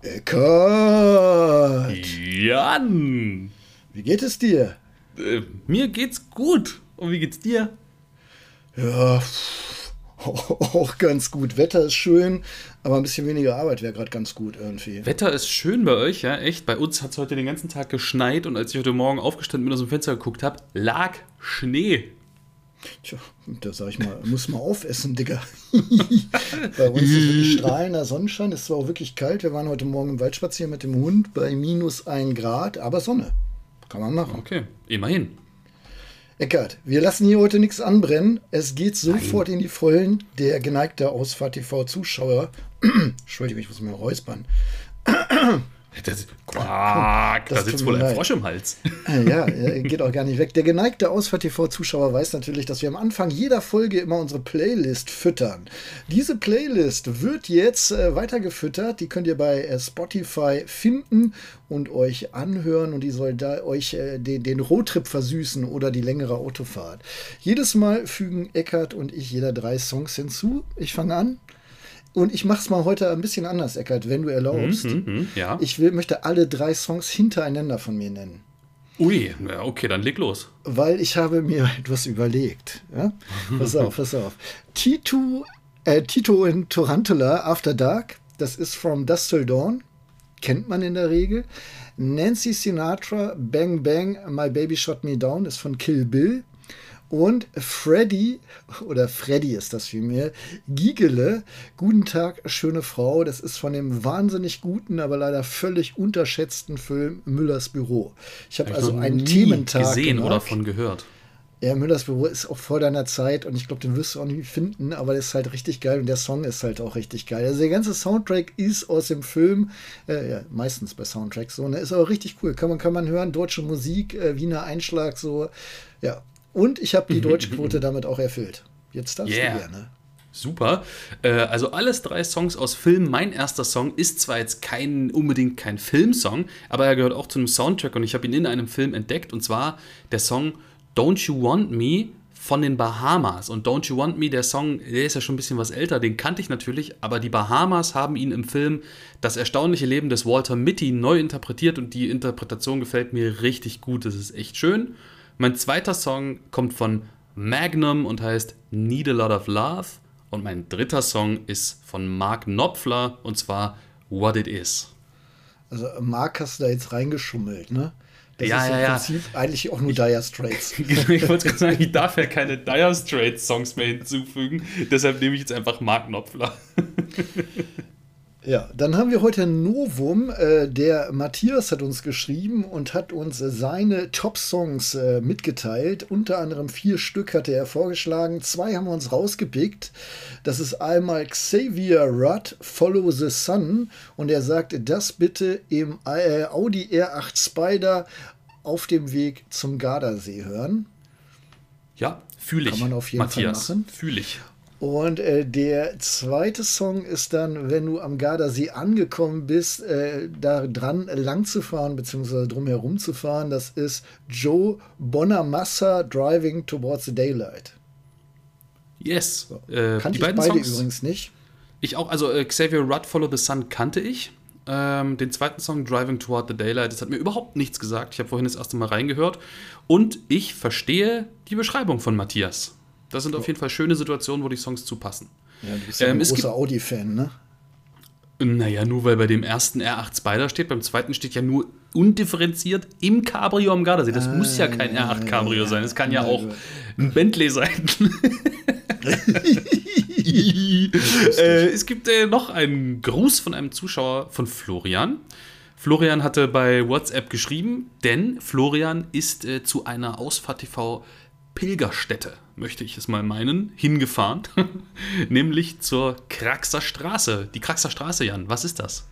Eckart! Jan! Wie geht es dir? Äh, mir geht's gut. Und wie geht's dir? Ja, auch ganz gut. Wetter ist schön, aber ein bisschen weniger Arbeit wäre gerade ganz gut irgendwie. Wetter ist schön bei euch, ja, echt. Bei uns hat es heute den ganzen Tag geschneit und als ich heute Morgen aufgestanden bin und aus dem Fenster geguckt habe, lag Schnee. Tja, da sag ich mal, muss mal aufessen, Digga. bei uns ist wirklich strahlender Sonnenschein. Es war auch wirklich kalt. Wir waren heute Morgen im Wald spazieren mit dem Hund bei minus 1 Grad, aber Sonne. Kann man machen. Okay, immerhin. Eckart, wir lassen hier heute nichts anbrennen. Es geht sofort Nein. in die Vollen. Der geneigte Ausfahrt TV-Zuschauer, Entschuldigung, ich muss mir räuspern. Das, Quack, das da sitzt wohl ein leid. Frosch im Hals. Ah, ja, geht auch gar nicht weg. Der geneigte Ausfahrt-TV-Zuschauer weiß natürlich, dass wir am Anfang jeder Folge immer unsere Playlist füttern. Diese Playlist wird jetzt äh, weitergefüttert. Die könnt ihr bei äh, Spotify finden und euch anhören und die soll da euch äh, den, den Roadtrip versüßen oder die längere Autofahrt. Jedes Mal fügen Eckart und ich jeder drei Songs hinzu. Ich fange an. Und ich mache es mal heute ein bisschen anders, Eckert, wenn du erlaubst. Mm, mm, ja. Ich will, möchte alle drei Songs hintereinander von mir nennen. Ui, okay, dann leg los. Weil ich habe mir etwas überlegt. Ja? Pass auf, pass auf. Tito, äh, Tito in Tarantula After Dark, das ist From Dust Till Dawn. Kennt man in der Regel. Nancy Sinatra, Bang Bang, My Baby Shot Me Down, ist von Kill Bill. Und Freddy, oder Freddy ist das vielmehr, Giegele, Guten Tag, schöne Frau, das ist von dem wahnsinnig guten, aber leider völlig unterschätzten Film Müllers Büro. Ich habe also einen Thementag gesehen gemacht. oder von gehört. Ja, Müllers Büro ist auch vor deiner Zeit und ich glaube, den wirst du auch nicht finden, aber der ist halt richtig geil und der Song ist halt auch richtig geil. Also der ganze Soundtrack ist aus dem Film, äh, ja, meistens bei Soundtracks so, ne, ist aber richtig cool. Kann man, kann man hören, deutsche Musik, äh, Wiener Einschlag, so, ja, und ich habe die Deutschquote damit auch erfüllt. Jetzt darfst yeah. du gerne. Super. Äh, also alles drei Songs aus Film. Mein erster Song ist zwar jetzt kein unbedingt kein Filmsong, aber er gehört auch zu einem Soundtrack und ich habe ihn in einem Film entdeckt und zwar der Song Don't You Want Me von den Bahamas. Und Don't You Want Me, der Song, der ist ja schon ein bisschen was älter, den kannte ich natürlich, aber die Bahamas haben ihn im Film Das erstaunliche Leben des Walter Mitty neu interpretiert und die Interpretation gefällt mir richtig gut. Das ist echt schön. Mein zweiter Song kommt von Magnum und heißt Need a Lot of Love. Und mein dritter Song ist von Mark Knopfler und zwar What It Is. Also Mark hast du da jetzt reingeschummelt, ne? Das ja, ist im ja, Prinzip ja. eigentlich auch nur Dire Straits. ich wollte gerade sagen, ich darf ja keine Dire Straits Songs mehr hinzufügen. Deshalb nehme ich jetzt einfach Mark Knopfler. Ja, dann haben wir heute ein Novum. Äh, der Matthias hat uns geschrieben und hat uns seine Top-Songs äh, mitgeteilt. Unter anderem vier Stück hatte er vorgeschlagen. Zwei haben wir uns rausgepickt. Das ist einmal Xavier Rudd, Follow the Sun. Und er sagt, das bitte im äh, Audi R8 Spider auf dem Weg zum Gardasee hören. Ja, fühle ich. Kann man auf jeden Matthias, Fall machen. Fühle ich. Und äh, der zweite Song ist dann, wenn du am Gardasee angekommen bist, äh, da dran lang zu fahren, beziehungsweise drumherum zu fahren. Das ist Joe Bonamassa Driving Towards the Daylight. Yes. So. Äh, kannte die beiden beide Songs, übrigens nicht. Ich auch, also äh, Xavier Rudd Follow the Sun kannte ich. Ähm, den zweiten Song Driving Toward the Daylight, das hat mir überhaupt nichts gesagt. Ich habe vorhin das erste Mal reingehört. Und ich verstehe die Beschreibung von Matthias. Das sind auf jeden Fall schöne Situationen, wo die Songs zupassen. Ja, du bist ja ähm, ein großer Audi-Fan, ne? Naja, nur weil bei dem ersten R8 Spider steht, beim zweiten steht ja nur undifferenziert im Cabrio am Gardasee. Das ah, muss ja kein R8 Cabrio ja, sein. Es kann ja, ja auch ein Bentley sein. äh, es gibt äh, noch einen Gruß von einem Zuschauer von Florian. Florian hatte bei WhatsApp geschrieben, denn Florian ist äh, zu einer Ausfahrt TV Pilgerstätte, möchte ich es mal meinen, hingefahren, nämlich zur Kraxer Straße. Die Kraxer Straße, Jan, was ist das?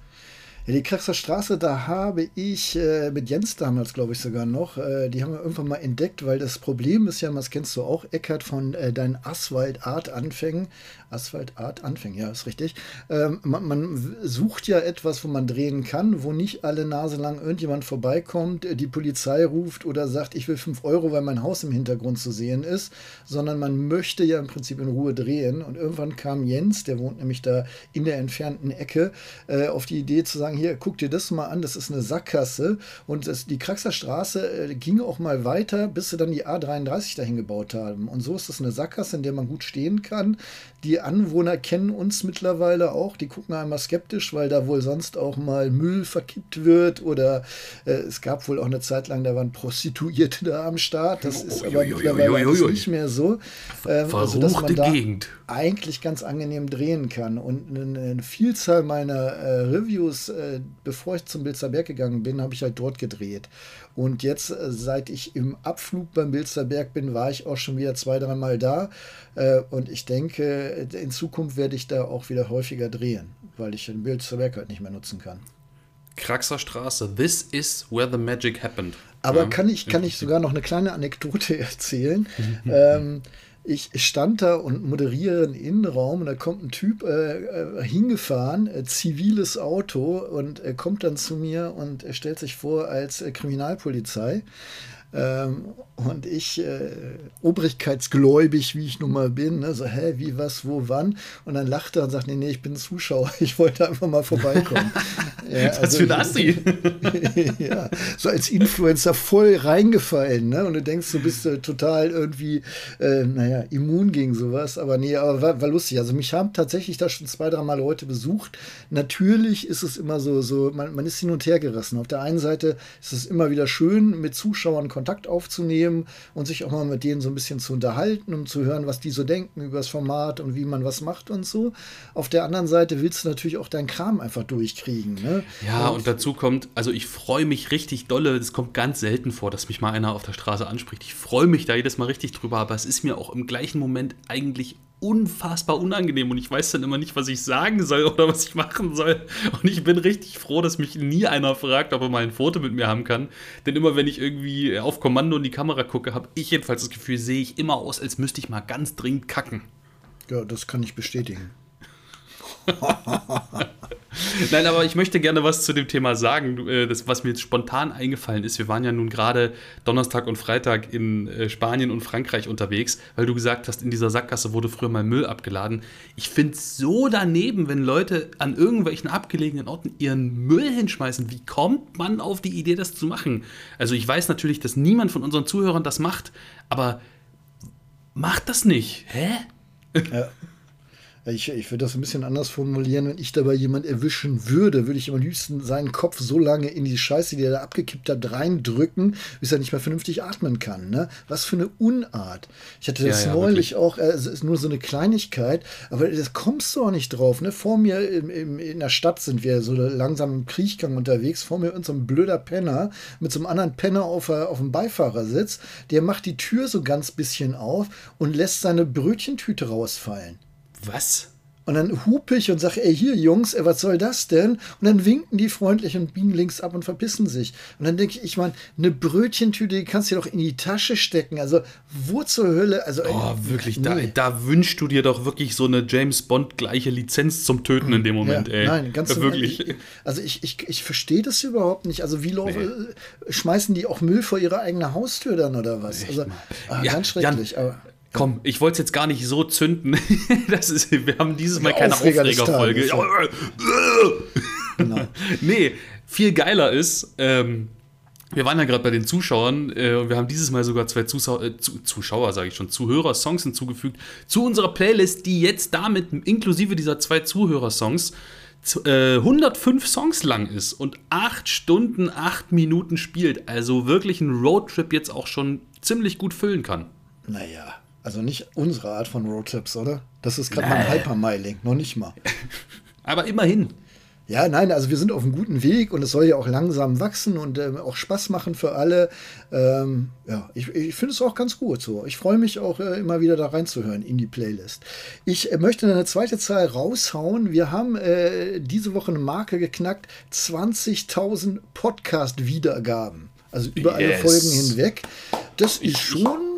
Ja, die Kraxer Straße, da habe ich äh, mit Jens damals, glaube ich, sogar noch, äh, die haben wir irgendwann mal entdeckt, weil das Problem ist ja, das kennst du auch, Eckert, von äh, deinen Asphalt-Art-Anfängen. Asphalt-Art-Anfängen, ja, ist richtig. Ähm, man, man, sucht ja etwas, wo man drehen kann, wo nicht alle Nase lang irgendjemand vorbeikommt, äh, die Polizei ruft oder sagt, ich will 5 Euro, weil mein Haus im Hintergrund zu sehen ist, sondern man möchte ja im Prinzip in Ruhe drehen. Und irgendwann kam Jens, der wohnt nämlich da in der entfernten Ecke, äh, auf die Idee zu sagen, sagen, hier, guck dir das mal an, das ist eine Sackgasse. Und das, die Kraxer Straße äh, ging auch mal weiter, bis sie dann die A33 dahin gebaut haben. Und so ist das eine Sackgasse, in der man gut stehen kann. Die Anwohner kennen uns mittlerweile auch, die gucken einmal skeptisch, weil da wohl sonst auch mal Müll verkippt wird oder äh, es gab wohl auch eine Zeit lang, da waren Prostituierte da am Start. Das ist aber mittlerweile nicht mehr so. Ähm, also, dass man da Gegend. eigentlich ganz angenehm drehen kann. Und eine, eine Vielzahl meiner äh, Reviews, äh, bevor ich zum Bilzerberg gegangen bin, habe ich halt dort gedreht. Und jetzt, äh, seit ich im Abflug beim Bilzerberg bin, war ich auch schon wieder zwei, dreimal da. Äh, und ich denke, in Zukunft werde ich da auch wieder häufiger drehen, weil ich den Bilzerberg halt nicht mehr nutzen kann. Kraxer Straße. This is where the magic happened. Aber ja. kann, ich, kann ich sogar noch eine kleine Anekdote erzählen? ähm, ich stand da und moderiere einen Innenraum und da kommt ein Typ äh, äh, hingefahren, äh, ziviles Auto und er kommt dann zu mir und er stellt sich vor als äh, Kriminalpolizei. Ähm, und ich, äh, obrigkeitsgläubig, wie ich nun mal bin, ne, so, hä, wie, was, wo, wann? Und dann lacht er und sagt, nee, nee, ich bin Zuschauer, ich wollte einfach mal vorbeikommen. ja, was also, für ein Assi. ja, so als Influencer voll reingefallen, ne? Und du denkst, du bist äh, total irgendwie, äh, naja, immun gegen sowas. Aber nee, aber war, war, lustig. Also mich haben tatsächlich da schon zwei, drei Mal Leute besucht. Natürlich ist es immer so, so man, man ist hin und her gerissen. Auf der einen Seite ist es immer wieder schön, mit Zuschauern Kontakt aufzunehmen und sich auch mal mit denen so ein bisschen zu unterhalten, um zu hören, was die so denken über das Format und wie man was macht und so. Auf der anderen Seite willst du natürlich auch deinen Kram einfach durchkriegen. Ne? Ja, und, und dazu kommt, also ich freue mich richtig dolle, es kommt ganz selten vor, dass mich mal einer auf der Straße anspricht. Ich freue mich da jedes Mal richtig drüber, aber es ist mir auch im gleichen Moment eigentlich unfassbar unangenehm und ich weiß dann immer nicht, was ich sagen soll oder was ich machen soll. Und ich bin richtig froh, dass mich nie einer fragt, ob er mal ein Foto mit mir haben kann. Denn immer wenn ich irgendwie auf Kommando in die Kamera gucke, habe ich jedenfalls das Gefühl, sehe ich immer aus, als müsste ich mal ganz dringend kacken. Ja, das kann ich bestätigen. Nein, aber ich möchte gerne was zu dem Thema sagen, äh, das, was mir jetzt spontan eingefallen ist. Wir waren ja nun gerade Donnerstag und Freitag in äh, Spanien und Frankreich unterwegs, weil du gesagt hast, in dieser Sackgasse wurde früher mal Müll abgeladen. Ich finde es so daneben, wenn Leute an irgendwelchen abgelegenen Orten ihren Müll hinschmeißen. Wie kommt man auf die Idee, das zu machen? Also ich weiß natürlich, dass niemand von unseren Zuhörern das macht, aber macht das nicht. Hä? Ja. Ich, ich würde das ein bisschen anders formulieren. Wenn ich dabei jemand erwischen würde, würde ich am liebsten seinen Kopf so lange in die Scheiße, die er da abgekippt hat, reindrücken, bis er nicht mehr vernünftig atmen kann. Ne? Was für eine Unart. Ich hatte das ja, ja, neulich wirklich. auch, äh, es ist nur so eine Kleinigkeit, aber das kommst du auch nicht drauf. Ne? Vor mir im, im, in der Stadt sind wir so langsam im Kriechgang unterwegs. Vor mir ist so ein blöder Penner mit so einem anderen Penner auf, auf dem Beifahrersitz. Der macht die Tür so ganz bisschen auf und lässt seine Brötchentüte rausfallen. Was? Und dann hupe ich und sage, ey, hier, Jungs, ey, was soll das denn? Und dann winken die freundlich und biegen links ab und verpissen sich. Und dann denke ich, ich meine, eine Brötchentüte, die kannst du dir doch in die Tasche stecken. Also, wo zur Hölle? Also, oh, wirklich, nee. da, da wünschst du dir doch wirklich so eine James Bond-gleiche Lizenz zum Töten in dem Moment, ja, ey. Nein, ganz ja, wirklich. Also, ich, ich, ich verstehe das überhaupt nicht. Also, wie nee. schmeißen die auch Müll vor ihre eigene Haustür dann oder was? Also, ah, ja, ganz schrecklich. Jan, aber Komm, ich wollte es jetzt gar nicht so zünden. Das ist, wir haben dieses Mal keine Aufregerfolge. genau. nee, viel geiler ist, ähm, wir waren ja gerade bei den Zuschauern äh, und wir haben dieses Mal sogar zwei Zusau äh, Zuschauer, sage ich schon, Zuhörer-Songs hinzugefügt zu unserer Playlist, die jetzt damit inklusive dieser zwei Zuhörer-Songs 105 äh, Songs lang ist und 8 Stunden, 8 Minuten spielt. Also wirklich ein Roadtrip jetzt auch schon ziemlich gut füllen kann. Naja, also nicht unsere Art von Roadtrips, oder? Das ist gerade mal ein Hypermiling, noch nicht mal. Aber immerhin. Ja, nein, also wir sind auf einem guten Weg und es soll ja auch langsam wachsen und ähm, auch Spaß machen für alle. Ähm, ja, ich, ich finde es auch ganz gut so. Ich freue mich auch äh, immer wieder da reinzuhören in die Playlist. Ich äh, möchte eine zweite Zahl raushauen. Wir haben äh, diese Woche eine Marke geknackt: 20.000 Podcast-Wiedergaben. Also über yes. alle Folgen hinweg. Das ist schon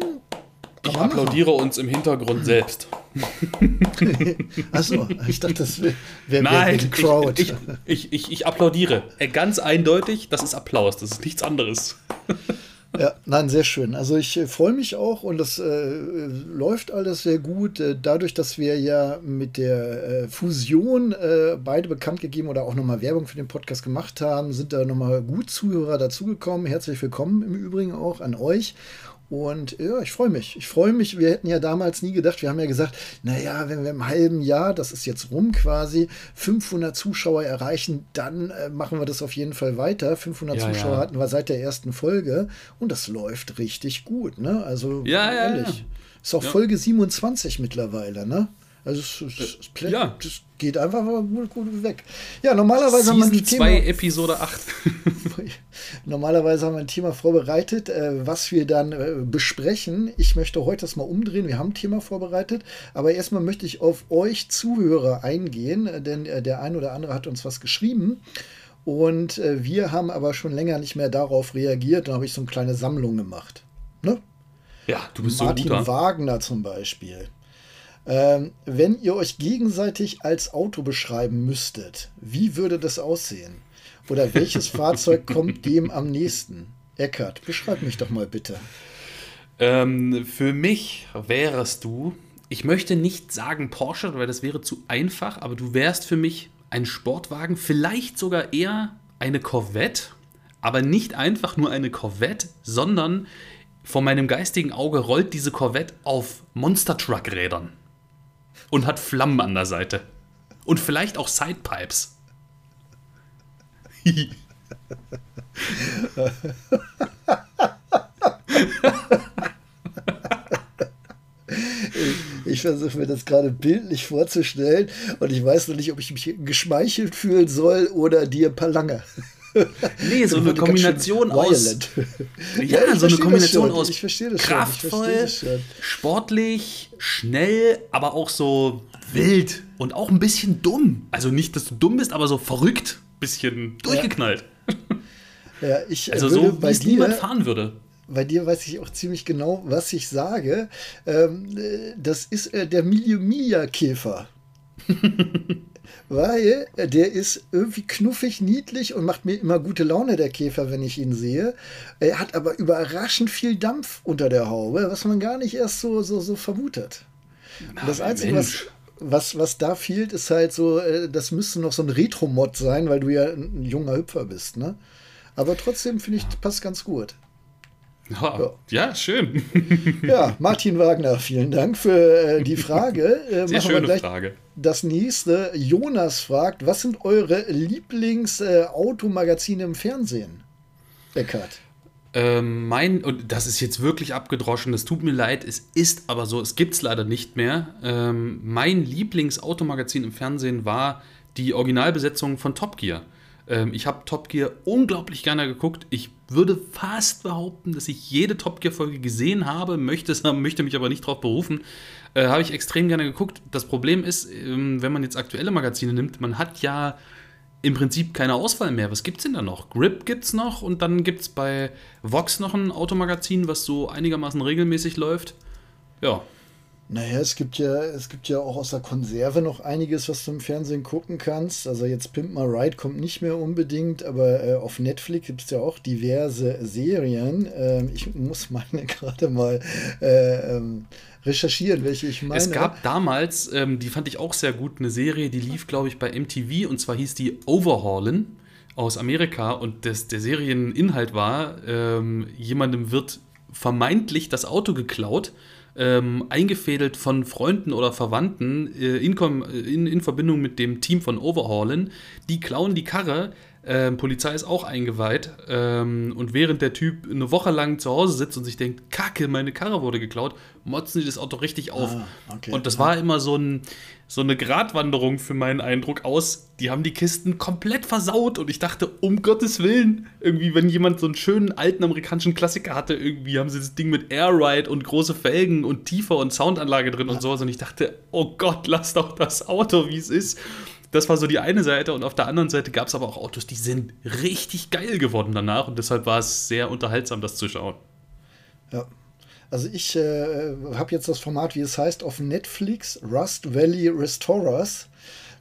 ich applaudiere uns im Hintergrund selbst. Achso, ich dachte, das wäre wär, Nein, wär Crowd. Ich, ich, ich, ich, applaudiere. Äh, ganz eindeutig, das ist Applaus, das ist nichts anderes. Ja, nein, sehr schön. Also ich äh, freue mich auch und das äh, läuft alles sehr gut. Äh, dadurch, dass wir ja mit der äh, Fusion äh, beide bekannt gegeben oder auch nochmal Werbung für den Podcast gemacht haben, sind da nochmal gut Zuhörer dazugekommen. Herzlich willkommen im Übrigen auch an euch. Und ja, ich freue mich. Ich freue mich. Wir hätten ja damals nie gedacht, wir haben ja gesagt, naja, wenn wir im halben Jahr, das ist jetzt rum quasi, 500 Zuschauer erreichen, dann äh, machen wir das auf jeden Fall weiter. 500 ja, Zuschauer ja. hatten wir seit der ersten Folge und das läuft richtig gut. Ne? Also ja, ehrlich. Ist auch Folge 27 mittlerweile, ne? Also es, es, es ja. das geht einfach gut, gut weg. Ja, normalerweise Season haben wir ein Thema, 2, Episode 8. normalerweise haben wir ein Thema vorbereitet, äh, was wir dann äh, besprechen. Ich möchte heute das mal umdrehen. Wir haben ein Thema vorbereitet, aber erstmal möchte ich auf euch Zuhörer eingehen, äh, denn der ein oder andere hat uns was geschrieben. Und wir haben aber schon länger nicht mehr darauf reagiert. Da habe ich so eine kleine Sammlung gemacht. Ne? Ja, du bist Martin so Martin Wagner zum Beispiel. Ähm, wenn ihr euch gegenseitig als Auto beschreiben müsstet, wie würde das aussehen? Oder welches Fahrzeug kommt dem am nächsten? Eckart, beschreib mich doch mal bitte. Ähm, für mich wärst du, ich möchte nicht sagen Porsche, weil das wäre zu einfach, aber du wärst für mich ein Sportwagen, vielleicht sogar eher eine Corvette, aber nicht einfach nur eine Corvette, sondern vor meinem geistigen Auge rollt diese Corvette auf Monster Truck Rädern und hat Flammen an der Seite. Und vielleicht auch Sidepipes. ich versuche mir das gerade bildlich vorzustellen und ich weiß noch nicht, ob ich mich geschmeichelt fühlen soll oder dir ein paar lange. Nee, so eine Kombination aus. Ja, ja so eine Kombination aus kraftvoll, sportlich, schnell, aber auch so wild und auch ein bisschen dumm. Also nicht, dass du dumm bist, aber so verrückt, bisschen durchgeknallt. Ja, ja ich also so, wie es niemand fahren würde bei dir weiß ich auch ziemlich genau, was ich sage. Ähm, äh, das ist äh, der Miliumia-Käfer. Weil der ist irgendwie knuffig, niedlich und macht mir immer gute Laune, der Käfer, wenn ich ihn sehe. Er hat aber überraschend viel Dampf unter der Haube, was man gar nicht erst so, so, so vermutet. Na, das Einzige, was, was, was da fehlt, ist halt so, äh, das müsste noch so ein Retro-Mod sein, weil du ja ein junger Hüpfer bist, ne? Aber trotzdem finde ich, passt ganz gut. Ja, ja. ja, schön. ja, Martin Wagner, vielen Dank für äh, die Frage. Äh, Sehr schöne Frage. Das nächste, Jonas fragt, was sind eure Lieblings-Automagazine äh, im Fernsehen? Eckart. Ähm, mein, und das ist jetzt wirklich abgedroschen, das tut mir leid, es ist aber so, es gibt es leider nicht mehr. Ähm, mein Lieblings-Automagazin im Fernsehen war die Originalbesetzung von Top Gear. Ähm, ich habe Top Gear unglaublich gerne geguckt. Ich würde fast behaupten, dass ich jede Top Gear-Folge gesehen habe, möchte, möchte mich aber nicht darauf berufen. Äh, habe ich extrem gerne geguckt. Das Problem ist, ähm, wenn man jetzt aktuelle Magazine nimmt, man hat ja im Prinzip keine Auswahl mehr. Was gibt es denn da noch? Grip gibt es noch und dann gibt es bei Vox noch ein Automagazin, was so einigermaßen regelmäßig läuft. Ja, naja, es gibt ja, es gibt ja auch aus der Konserve noch einiges, was du im Fernsehen gucken kannst. Also jetzt Pimp My Ride kommt nicht mehr unbedingt, aber äh, auf Netflix gibt es ja auch diverse Serien. Ähm, ich muss meine gerade mal äh, ähm, recherchieren, welche ich meine. Es gab damals, ähm, die fand ich auch sehr gut, eine Serie, die lief, glaube ich, bei MTV und zwar hieß die Overhaulen aus Amerika und das, der Serieninhalt war, ähm, jemandem wird vermeintlich das Auto geklaut ähm, eingefädelt von Freunden oder Verwandten äh, in, in, in, Verbindung mit dem Team von Overhaulen. Die klauen die Karre. Ähm, Polizei ist auch eingeweiht. Ähm, und während der Typ eine Woche lang zu Hause sitzt und sich denkt, Kacke, meine Karre wurde geklaut, motzen sie das Auto richtig auf. Ah, okay. Und das war immer so ein, so eine Gratwanderung für meinen Eindruck aus. Die haben die Kisten komplett versaut und ich dachte, um Gottes Willen, irgendwie, wenn jemand so einen schönen alten amerikanischen Klassiker hatte, irgendwie haben sie das Ding mit Airride und große Felgen und Tiefer und Soundanlage drin ja. und sowas. Und ich dachte, oh Gott, lass doch das Auto, wie es ist. Das war so die eine Seite und auf der anderen Seite gab es aber auch Autos, die sind richtig geil geworden danach und deshalb war es sehr unterhaltsam, das zu schauen. Ja, also ich äh, habe jetzt das Format, wie es heißt, auf Netflix, Rust Valley Restorers.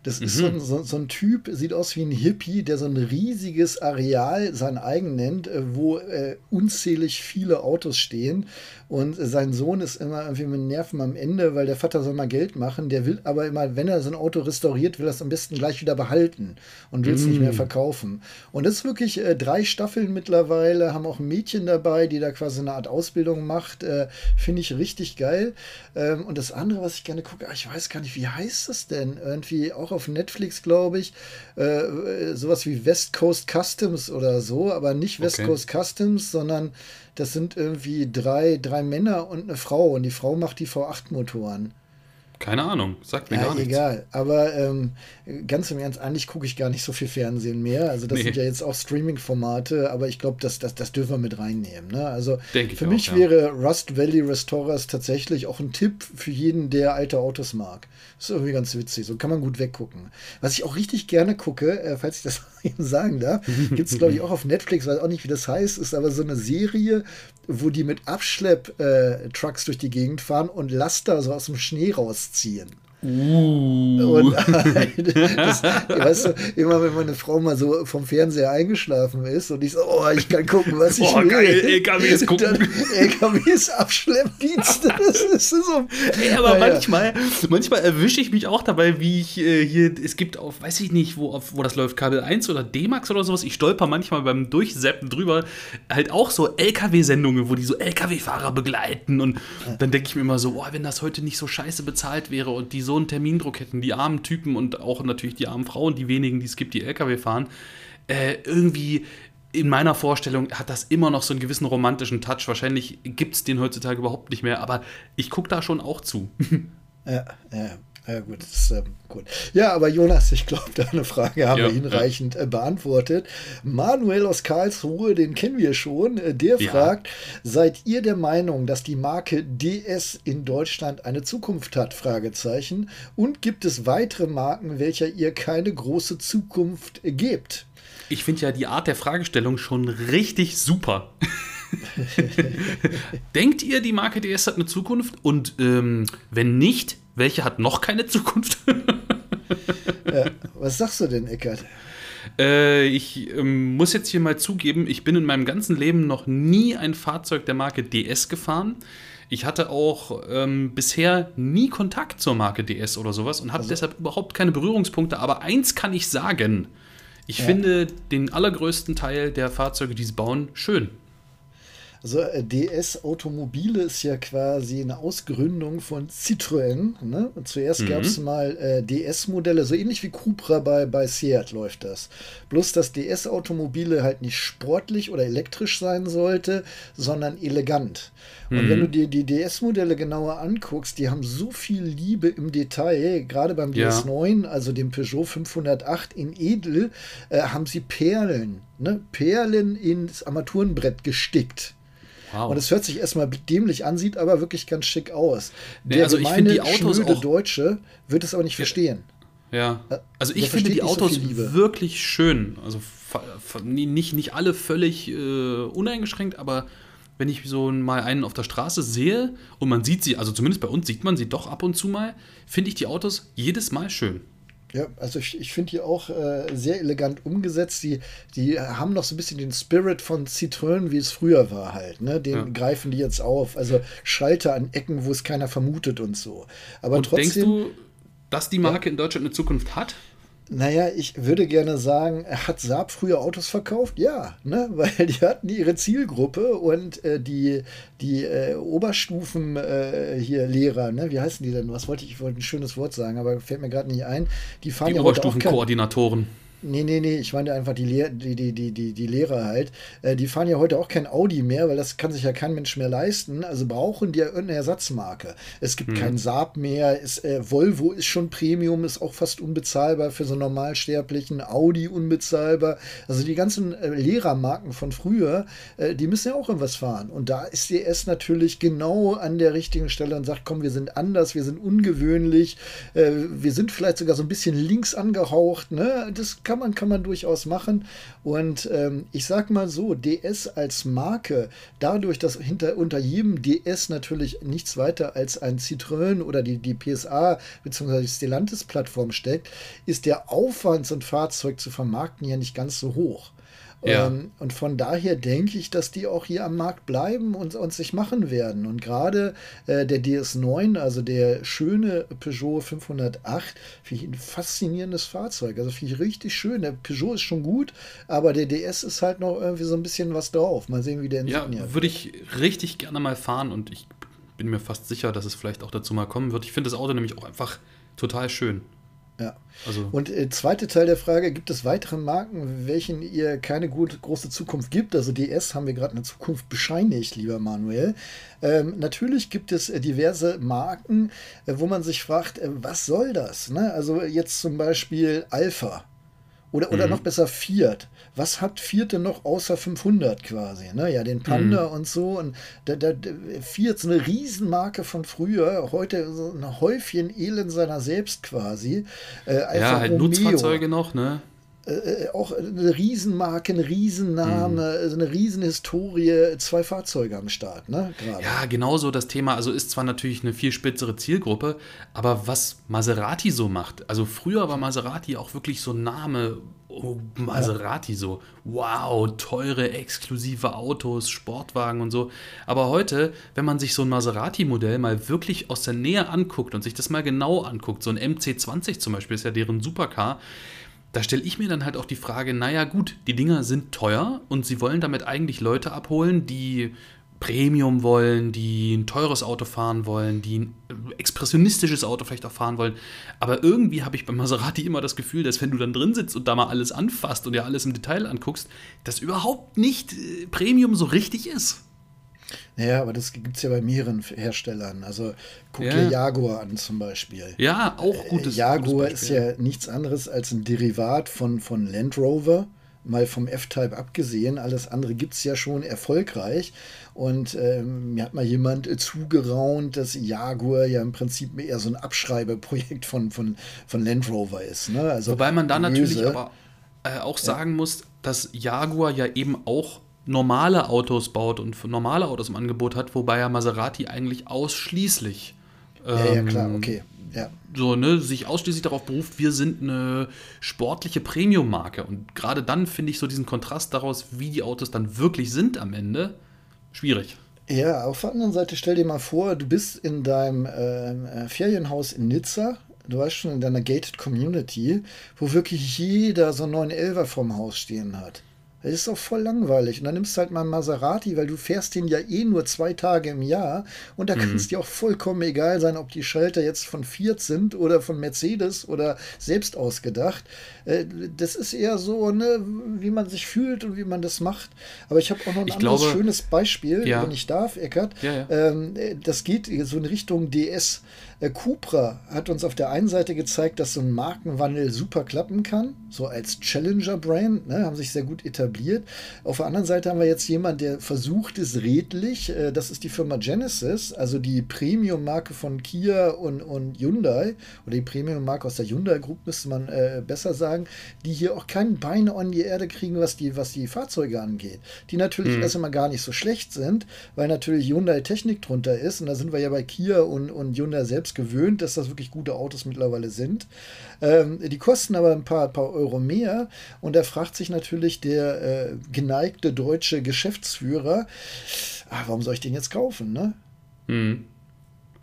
Das ist so, ein, so, so, ein Typ, sieht aus wie ein Hippie, der so ein riesiges Areal sein eigen nennt, äh, wo äh, unzählig viele Autos stehen. Und äh, sein Sohn ist immer irgendwie mit Nerven am Ende, weil der Vater soll mal Geld machen. Der will aber immer, wenn er so ein Auto restauriert, will er es am besten gleich wieder behalten und will es mm. nicht mehr verkaufen. Und das ist wirklich äh, drei Staffeln mittlerweile, haben auch ein Mädchen dabei, die da quasi eine Art Ausbildung macht. Äh, Finde ich richtig geil. Ähm, und das andere, was ich gerne gucke, ah, ich weiß gar nicht, wie heißt das denn? Irgendwie auch auf Netflix, glaube ich. Äh, sowas wie West Coast Customs oder so, aber nicht West okay. Coast Customs, sondern das sind irgendwie drei, drei Männer und eine Frau. Und die Frau macht die V8-Motoren. Keine Ahnung, sagt mir ja, gar nichts. egal. Aber ähm, ganz im Ernst, eigentlich gucke ich gar nicht so viel Fernsehen mehr. Also das nee. sind ja jetzt auch Streaming-Formate, aber ich glaube, das, das, das dürfen wir mit reinnehmen. Ne? Also für auch, mich ja. wäre Rust Valley Restorers tatsächlich auch ein Tipp für jeden, der alte Autos mag. Das ist irgendwie ganz witzig. So kann man gut weggucken. Was ich auch richtig gerne gucke, äh, falls ich das eben sagen darf, gibt es, glaube ich, auch auf Netflix, weiß auch nicht, wie das heißt, ist aber so eine Serie, wo die mit Abschlepp-Trucks äh, durch die Gegend fahren und Laster so aus dem Schnee rausziehen. Uh. Und das, weißt du, immer wenn meine Frau mal so vom Fernseher eingeschlafen ist und ich so, oh, ich kann gucken, was ich oh, will. Geil, LKWs gucken. Dann LKWs Abschleppdienste. Das ist so. Ey, aber naja. manchmal, manchmal erwische ich mich auch dabei, wie ich äh, hier, es gibt auf, weiß ich nicht, wo, auf, wo das läuft, Kabel 1 oder D-Max oder sowas. Ich stolper manchmal beim Durchseppen drüber, halt auch so LKW-Sendungen, wo die so LKW-Fahrer begleiten und dann denke ich mir immer so, oh, wenn das heute nicht so scheiße bezahlt wäre und die so einen Termindruck hätten, die armen Typen und auch natürlich die armen Frauen, die wenigen, die es gibt, die LKW fahren, äh, irgendwie in meiner Vorstellung hat das immer noch so einen gewissen romantischen Touch. Wahrscheinlich gibt es den heutzutage überhaupt nicht mehr, aber ich gucke da schon auch zu. Ja, ja. Ja, gut, das ist ähm, gut. Ja, aber Jonas, ich glaube, deine Frage haben ja, wir hinreichend ja. äh, beantwortet. Manuel aus Karlsruhe, den kennen wir schon, äh, der ja. fragt: Seid ihr der Meinung, dass die Marke DS in Deutschland eine Zukunft hat? Fragezeichen. Und gibt es weitere Marken, welcher ihr keine große Zukunft gebt? Ich finde ja die Art der Fragestellung schon richtig super. Denkt ihr, die Marke DS hat eine Zukunft? Und ähm, wenn nicht, welche hat noch keine Zukunft? ja, was sagst du denn, Eckert? Äh, ich ähm, muss jetzt hier mal zugeben, ich bin in meinem ganzen Leben noch nie ein Fahrzeug der Marke DS gefahren. Ich hatte auch ähm, bisher nie Kontakt zur Marke DS oder sowas und habe also. deshalb überhaupt keine Berührungspunkte. Aber eins kann ich sagen: Ich ja. finde den allergrößten Teil der Fahrzeuge, die sie bauen, schön. Also äh, DS Automobile ist ja quasi eine Ausgründung von Citroën. Ne? Und zuerst mhm. gab es mal äh, DS-Modelle, so ähnlich wie Cupra bei, bei Seat läuft das. Bloß, dass DS-Automobile halt nicht sportlich oder elektrisch sein sollte, sondern elegant. Und mhm. wenn du dir die DS-Modelle genauer anguckst, die haben so viel Liebe im Detail, gerade beim ja. DS9, also dem Peugeot 508 in Edel, äh, haben sie Perlen, ne? Perlen ins Armaturenbrett gestickt. Wow. Und es hört sich erstmal dämlich an, sieht aber wirklich ganz schick aus. Der nee, also gemeine, ich die Autos auch Deutsche wird es aber nicht verstehen. Ja, äh, also ich finde die Autos so wirklich schön. Also nicht, nicht alle völlig äh, uneingeschränkt, aber wenn ich so mal einen auf der Straße sehe und man sieht sie, also zumindest bei uns sieht man sie doch ab und zu mal, finde ich die Autos jedes Mal schön. Ja, also ich, ich finde die auch äh, sehr elegant umgesetzt. Die, die haben noch so ein bisschen den Spirit von Citroën, wie es früher war halt. Ne? Den ja. greifen die jetzt auf. Also Schalter an Ecken, wo es keiner vermutet und so. Aber und trotzdem. Denkst du, dass die Marke ja. in Deutschland eine Zukunft hat? Naja, ich würde gerne sagen, hat Saab früher Autos verkauft? Ja, ne? weil die hatten ihre Zielgruppe und äh, die, die äh, Oberstufen äh, hier Lehrer, ne? wie heißen die denn? Was wollte ich, ich wollte ein schönes Wort sagen, aber fällt mir gerade nicht ein. Die fahren die ja Oberstufenkoordinatoren. Nee, nee, nee, ich meine einfach die, Lehr die, die, die, die, die Lehrer halt. Äh, die fahren ja heute auch kein Audi mehr, weil das kann sich ja kein Mensch mehr leisten. Also brauchen die ja irgendeine Ersatzmarke. Es gibt hm. kein Saab mehr. Ist, äh, Volvo ist schon Premium, ist auch fast unbezahlbar für so Normalsterblichen. Audi unbezahlbar. Also die ganzen äh, Lehrermarken von früher, äh, die müssen ja auch irgendwas fahren. Und da ist die S natürlich genau an der richtigen Stelle und sagt, komm, wir sind anders, wir sind ungewöhnlich, äh, wir sind vielleicht sogar so ein bisschen links angehaucht. Ne? Das kann man, kann man durchaus machen. Und ähm, ich sag mal so, DS als Marke, dadurch, dass hinter, unter jedem DS natürlich nichts weiter als ein Citroën oder die, die PSA bzw. Stellantis-Plattform steckt, ist der Aufwand, so ein Fahrzeug zu vermarkten, ja nicht ganz so hoch. Ja. Ähm, und von daher denke ich, dass die auch hier am Markt bleiben und, und sich machen werden. Und gerade äh, der DS9, also der schöne Peugeot 508, finde ich ein faszinierendes Fahrzeug. Also finde ich richtig schön. Der Peugeot ist schon gut, aber der DS ist halt noch irgendwie so ein bisschen was drauf. Mal sehen, wie der Insignia Ja, würde ich richtig gerne mal fahren und ich bin mir fast sicher, dass es vielleicht auch dazu mal kommen wird. Ich finde das Auto nämlich auch einfach total schön. Ja. Also und äh, zweite Teil der Frage: Gibt es weitere Marken, welchen ihr keine gut, große Zukunft gibt? Also DS haben wir gerade eine Zukunft bescheinigt, lieber Manuel. Ähm, natürlich gibt es äh, diverse Marken, äh, wo man sich fragt, äh, was soll das? Ne? Also jetzt zum Beispiel Alpha oder, oder mhm. noch besser Fiat. Was hat Fiat denn noch außer 500 quasi? Ne? Ja, den Panda mhm. und so. Und da, da, Fiat ist eine Riesenmarke von früher. Heute so ein Häufchen Elend seiner selbst quasi. Äh, ja, halt Romeo. Nutzfahrzeuge noch, ne? Äh, äh, auch eine Riesenmarke, ein Riesenname, mhm. eine Riesenhistorie, zwei Fahrzeuge am Start, ne? Gerade. Ja, genauso das Thema. Also ist zwar natürlich eine viel spitzere Zielgruppe, aber was Maserati so macht, also früher war Maserati auch wirklich so ein Name, oh, Maserati ja. so, wow, teure, exklusive Autos, Sportwagen und so. Aber heute, wenn man sich so ein Maserati-Modell mal wirklich aus der Nähe anguckt und sich das mal genau anguckt, so ein MC20 zum Beispiel ist ja deren Supercar, da stelle ich mir dann halt auch die Frage, naja gut, die Dinger sind teuer und sie wollen damit eigentlich Leute abholen, die Premium wollen, die ein teures Auto fahren wollen, die ein expressionistisches Auto vielleicht auch fahren wollen. Aber irgendwie habe ich bei Maserati immer das Gefühl, dass wenn du dann drin sitzt und da mal alles anfasst und dir alles im Detail anguckst, das überhaupt nicht äh, Premium so richtig ist. Naja, aber das gibt es ja bei mehreren Herstellern. Also guck ja. dir Jaguar an zum Beispiel. Ja, auch gutes. Äh, Jaguar gutes ist ja nichts anderes als ein Derivat von, von Land Rover. Mal vom F-Type abgesehen, alles andere gibt es ja schon erfolgreich. Und ähm, mir hat mal jemand äh, zugeraunt, dass Jaguar ja im Prinzip eher so ein Abschreibeprojekt von, von, von Land Rover ist. Ne? Also Wobei man da natürlich aber äh, auch sagen ja. muss, dass Jaguar ja eben auch normale Autos baut und für normale Autos im Angebot hat, wobei ja Maserati eigentlich ausschließlich ähm, ja, ja, klar, ähm, okay. Ja. So, ne, sich ausschließlich darauf beruft, wir sind eine sportliche Premium-Marke. Und gerade dann finde ich so diesen Kontrast daraus, wie die Autos dann wirklich sind am Ende, schwierig. Ja, auf der anderen Seite stell dir mal vor, du bist in deinem ähm, äh, Ferienhaus in Nizza, du warst schon in deiner Gated Community, wo wirklich jeder so einen 911er vorm Haus stehen hat. Das ist auch voll langweilig. Und dann nimmst du halt mal einen Maserati, weil du fährst den ja eh nur zwei Tage im Jahr. Und da mhm. kann es dir auch vollkommen egal sein, ob die Schalter jetzt von Fiat sind oder von Mercedes oder selbst ausgedacht. Äh, das ist eher so, ne, wie man sich fühlt und wie man das macht. Aber ich habe auch noch ein ich anderes glaube, schönes Beispiel, ja. wenn ich darf, Eckert. Ja, ja. Ähm, das geht so in Richtung DS. Äh, Cupra hat uns auf der einen Seite gezeigt, dass so ein Markenwandel super klappen kann, so als Challenger-Brand, ne, haben sich sehr gut etabliert. Auf der anderen Seite haben wir jetzt jemanden, der versucht es redlich. Äh, das ist die Firma Genesis, also die Premium-Marke von Kia und, und Hyundai, oder die Premium-Marke aus der Hyundai Group, müsste man äh, besser sagen, die hier auch kein Bein an die Erde kriegen, was die, was die Fahrzeuge angeht. Die natürlich mhm. erst einmal gar nicht so schlecht sind, weil natürlich Hyundai Technik drunter ist. Und da sind wir ja bei Kia und, und Hyundai selbst selbst gewöhnt, dass das wirklich gute Autos mittlerweile sind. Ähm, die kosten aber ein paar, paar Euro mehr. Und da fragt sich natürlich der äh, geneigte deutsche Geschäftsführer, ach, warum soll ich den jetzt kaufen? Ne? Mhm.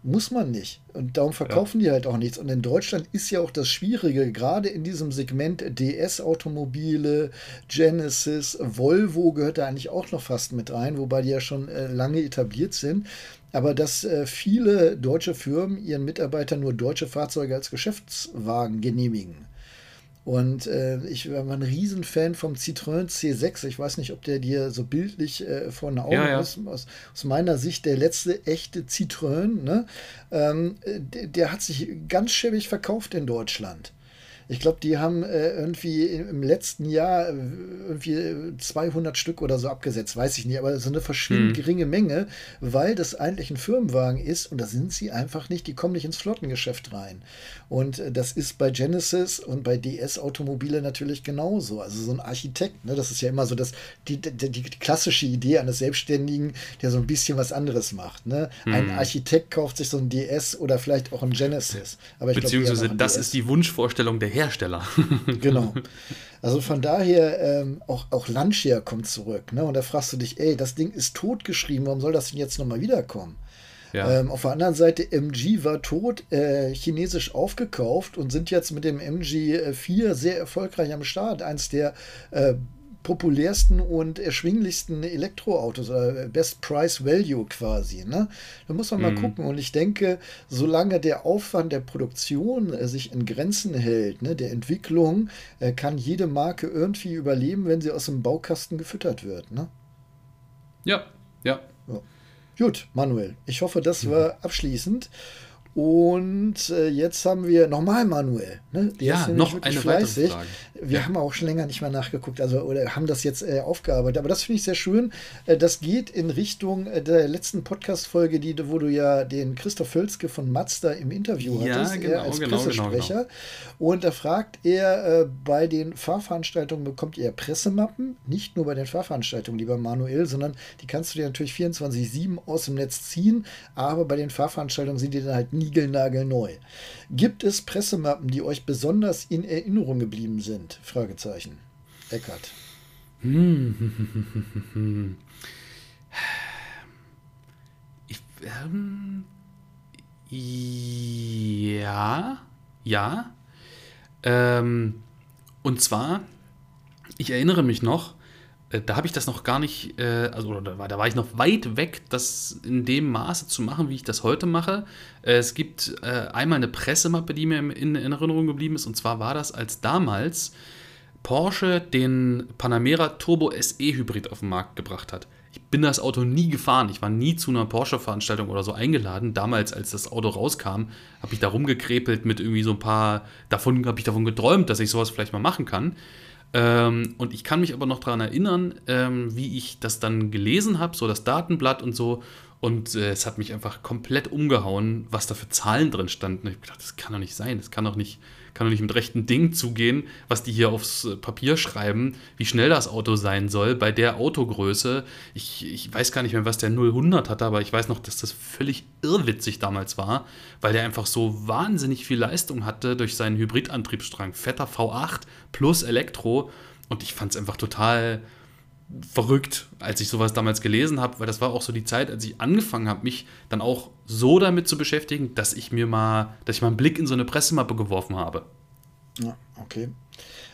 Muss man nicht. Und darum verkaufen ja. die halt auch nichts. Und in Deutschland ist ja auch das Schwierige, gerade in diesem Segment DS-Automobile, Genesis, Volvo gehört da eigentlich auch noch fast mit rein, wobei die ja schon äh, lange etabliert sind aber dass äh, viele deutsche Firmen ihren Mitarbeitern nur deutsche Fahrzeuge als Geschäftswagen genehmigen. Und äh, ich war ein Riesenfan vom Citroën C6. Ich weiß nicht, ob der dir so bildlich äh, vor den Augen ja, ja. ist. Aus, aus, meiner Sicht der letzte echte Citroën. Ne? Ähm, der, der, hat sich ganz schäbig verkauft in Deutschland. Ich glaube, die haben äh, irgendwie im letzten Jahr äh, irgendwie 200 Stück oder so abgesetzt, weiß ich nicht, aber so eine verschwindend hm. geringe Menge, weil das eigentlich ein Firmenwagen ist und da sind sie einfach nicht, die kommen nicht ins Flottengeschäft rein. Und äh, das ist bei Genesis und bei DS-Automobile natürlich genauso. Also so ein Architekt, ne, das ist ja immer so das, die, die, die, klassische Idee eines Selbstständigen, der so ein bisschen was anderes macht. Ne? Hm. Ein Architekt kauft sich so ein DS oder vielleicht auch ein Genesis. Aber Beziehungsweise glaub, das DS. ist die Wunschvorstellung der Hersteller. genau. Also von daher, ähm, auch, auch Lancia kommt zurück. Ne? Und da fragst du dich, ey, das Ding ist totgeschrieben, warum soll das denn jetzt nochmal wiederkommen? Ja. Ähm, auf der anderen Seite, MG war tot, äh, chinesisch aufgekauft und sind jetzt mit dem MG4 sehr erfolgreich am Start. Eins der äh, populärsten und erschwinglichsten Elektroautos oder Best Price Value quasi. Ne? Da muss man mal mhm. gucken. Und ich denke, solange der Aufwand der Produktion äh, sich in Grenzen hält, ne, der Entwicklung, äh, kann jede Marke irgendwie überleben, wenn sie aus dem Baukasten gefüttert wird. Ne? Ja, ja. ja. Gut, Manuel, ich hoffe, das war abschließend. Und äh, jetzt haben wir nochmal Manuel. Ne? ja, noch eine fleißig. weitere Frage. Wir ja. haben auch schon länger nicht mehr nachgeguckt, also oder haben das jetzt äh, aufgearbeitet. Aber das finde ich sehr schön. Äh, das geht in Richtung äh, der letzten Podcast-Folge, die, wo du ja den Christoph Völzke von Mazda im Interview ja, hattest, genau, als genau, Pressesprecher. Genau, genau. Und da fragt er, äh, bei den Fahrveranstaltungen bekommt ihr Pressemappen, nicht nur bei den Fahrveranstaltungen, lieber Manuel, sondern die kannst du dir natürlich 24-7 aus dem Netz ziehen, aber bei den Fahrveranstaltungen sind die dann halt nie niegelnagelneu. Gibt es Pressemappen, die euch besonders in Erinnerung geblieben sind? Fragezeichen. Eckart. Ich, ähm, ja, ja. Ähm, und zwar, ich erinnere mich noch, da habe ich das noch gar nicht, äh, also da war, da war ich noch weit weg, das in dem Maße zu machen, wie ich das heute mache. Äh, es gibt äh, einmal eine Pressemappe, die mir in, Erinnerung geblieben ist, und zwar war das, als damals Porsche den Panamera Turbo SE Hybrid auf den Markt gebracht hat. Ich bin das Auto nie gefahren. Ich war nie zu einer Porsche-Veranstaltung oder so eingeladen. Damals, als das Auto rauskam, habe ich da rumgekrepelt mit irgendwie so ein paar. Davon habe ich davon geträumt, dass ich sowas vielleicht mal machen kann. Ähm, und ich kann mich aber noch daran erinnern, ähm, wie ich das dann gelesen habe, so das Datenblatt und so. Und äh, es hat mich einfach komplett umgehauen, was da für Zahlen drin standen. Ich gedacht, das kann doch nicht sein. Das kann doch nicht, kann doch nicht mit rechten Dingen zugehen, was die hier aufs äh, Papier schreiben, wie schnell das Auto sein soll bei der Autogröße. Ich, ich weiß gar nicht mehr, was der 0-100 hatte, aber ich weiß noch, dass das völlig irrwitzig damals war, weil der einfach so wahnsinnig viel Leistung hatte durch seinen Hybridantriebsstrang. Fetter V8 plus Elektro. Und ich fand es einfach total verrückt, als ich sowas damals gelesen habe, weil das war auch so die Zeit, als ich angefangen habe, mich dann auch so damit zu beschäftigen, dass ich mir mal, dass ich mal einen Blick in so eine Pressemappe geworfen habe. Ja, okay.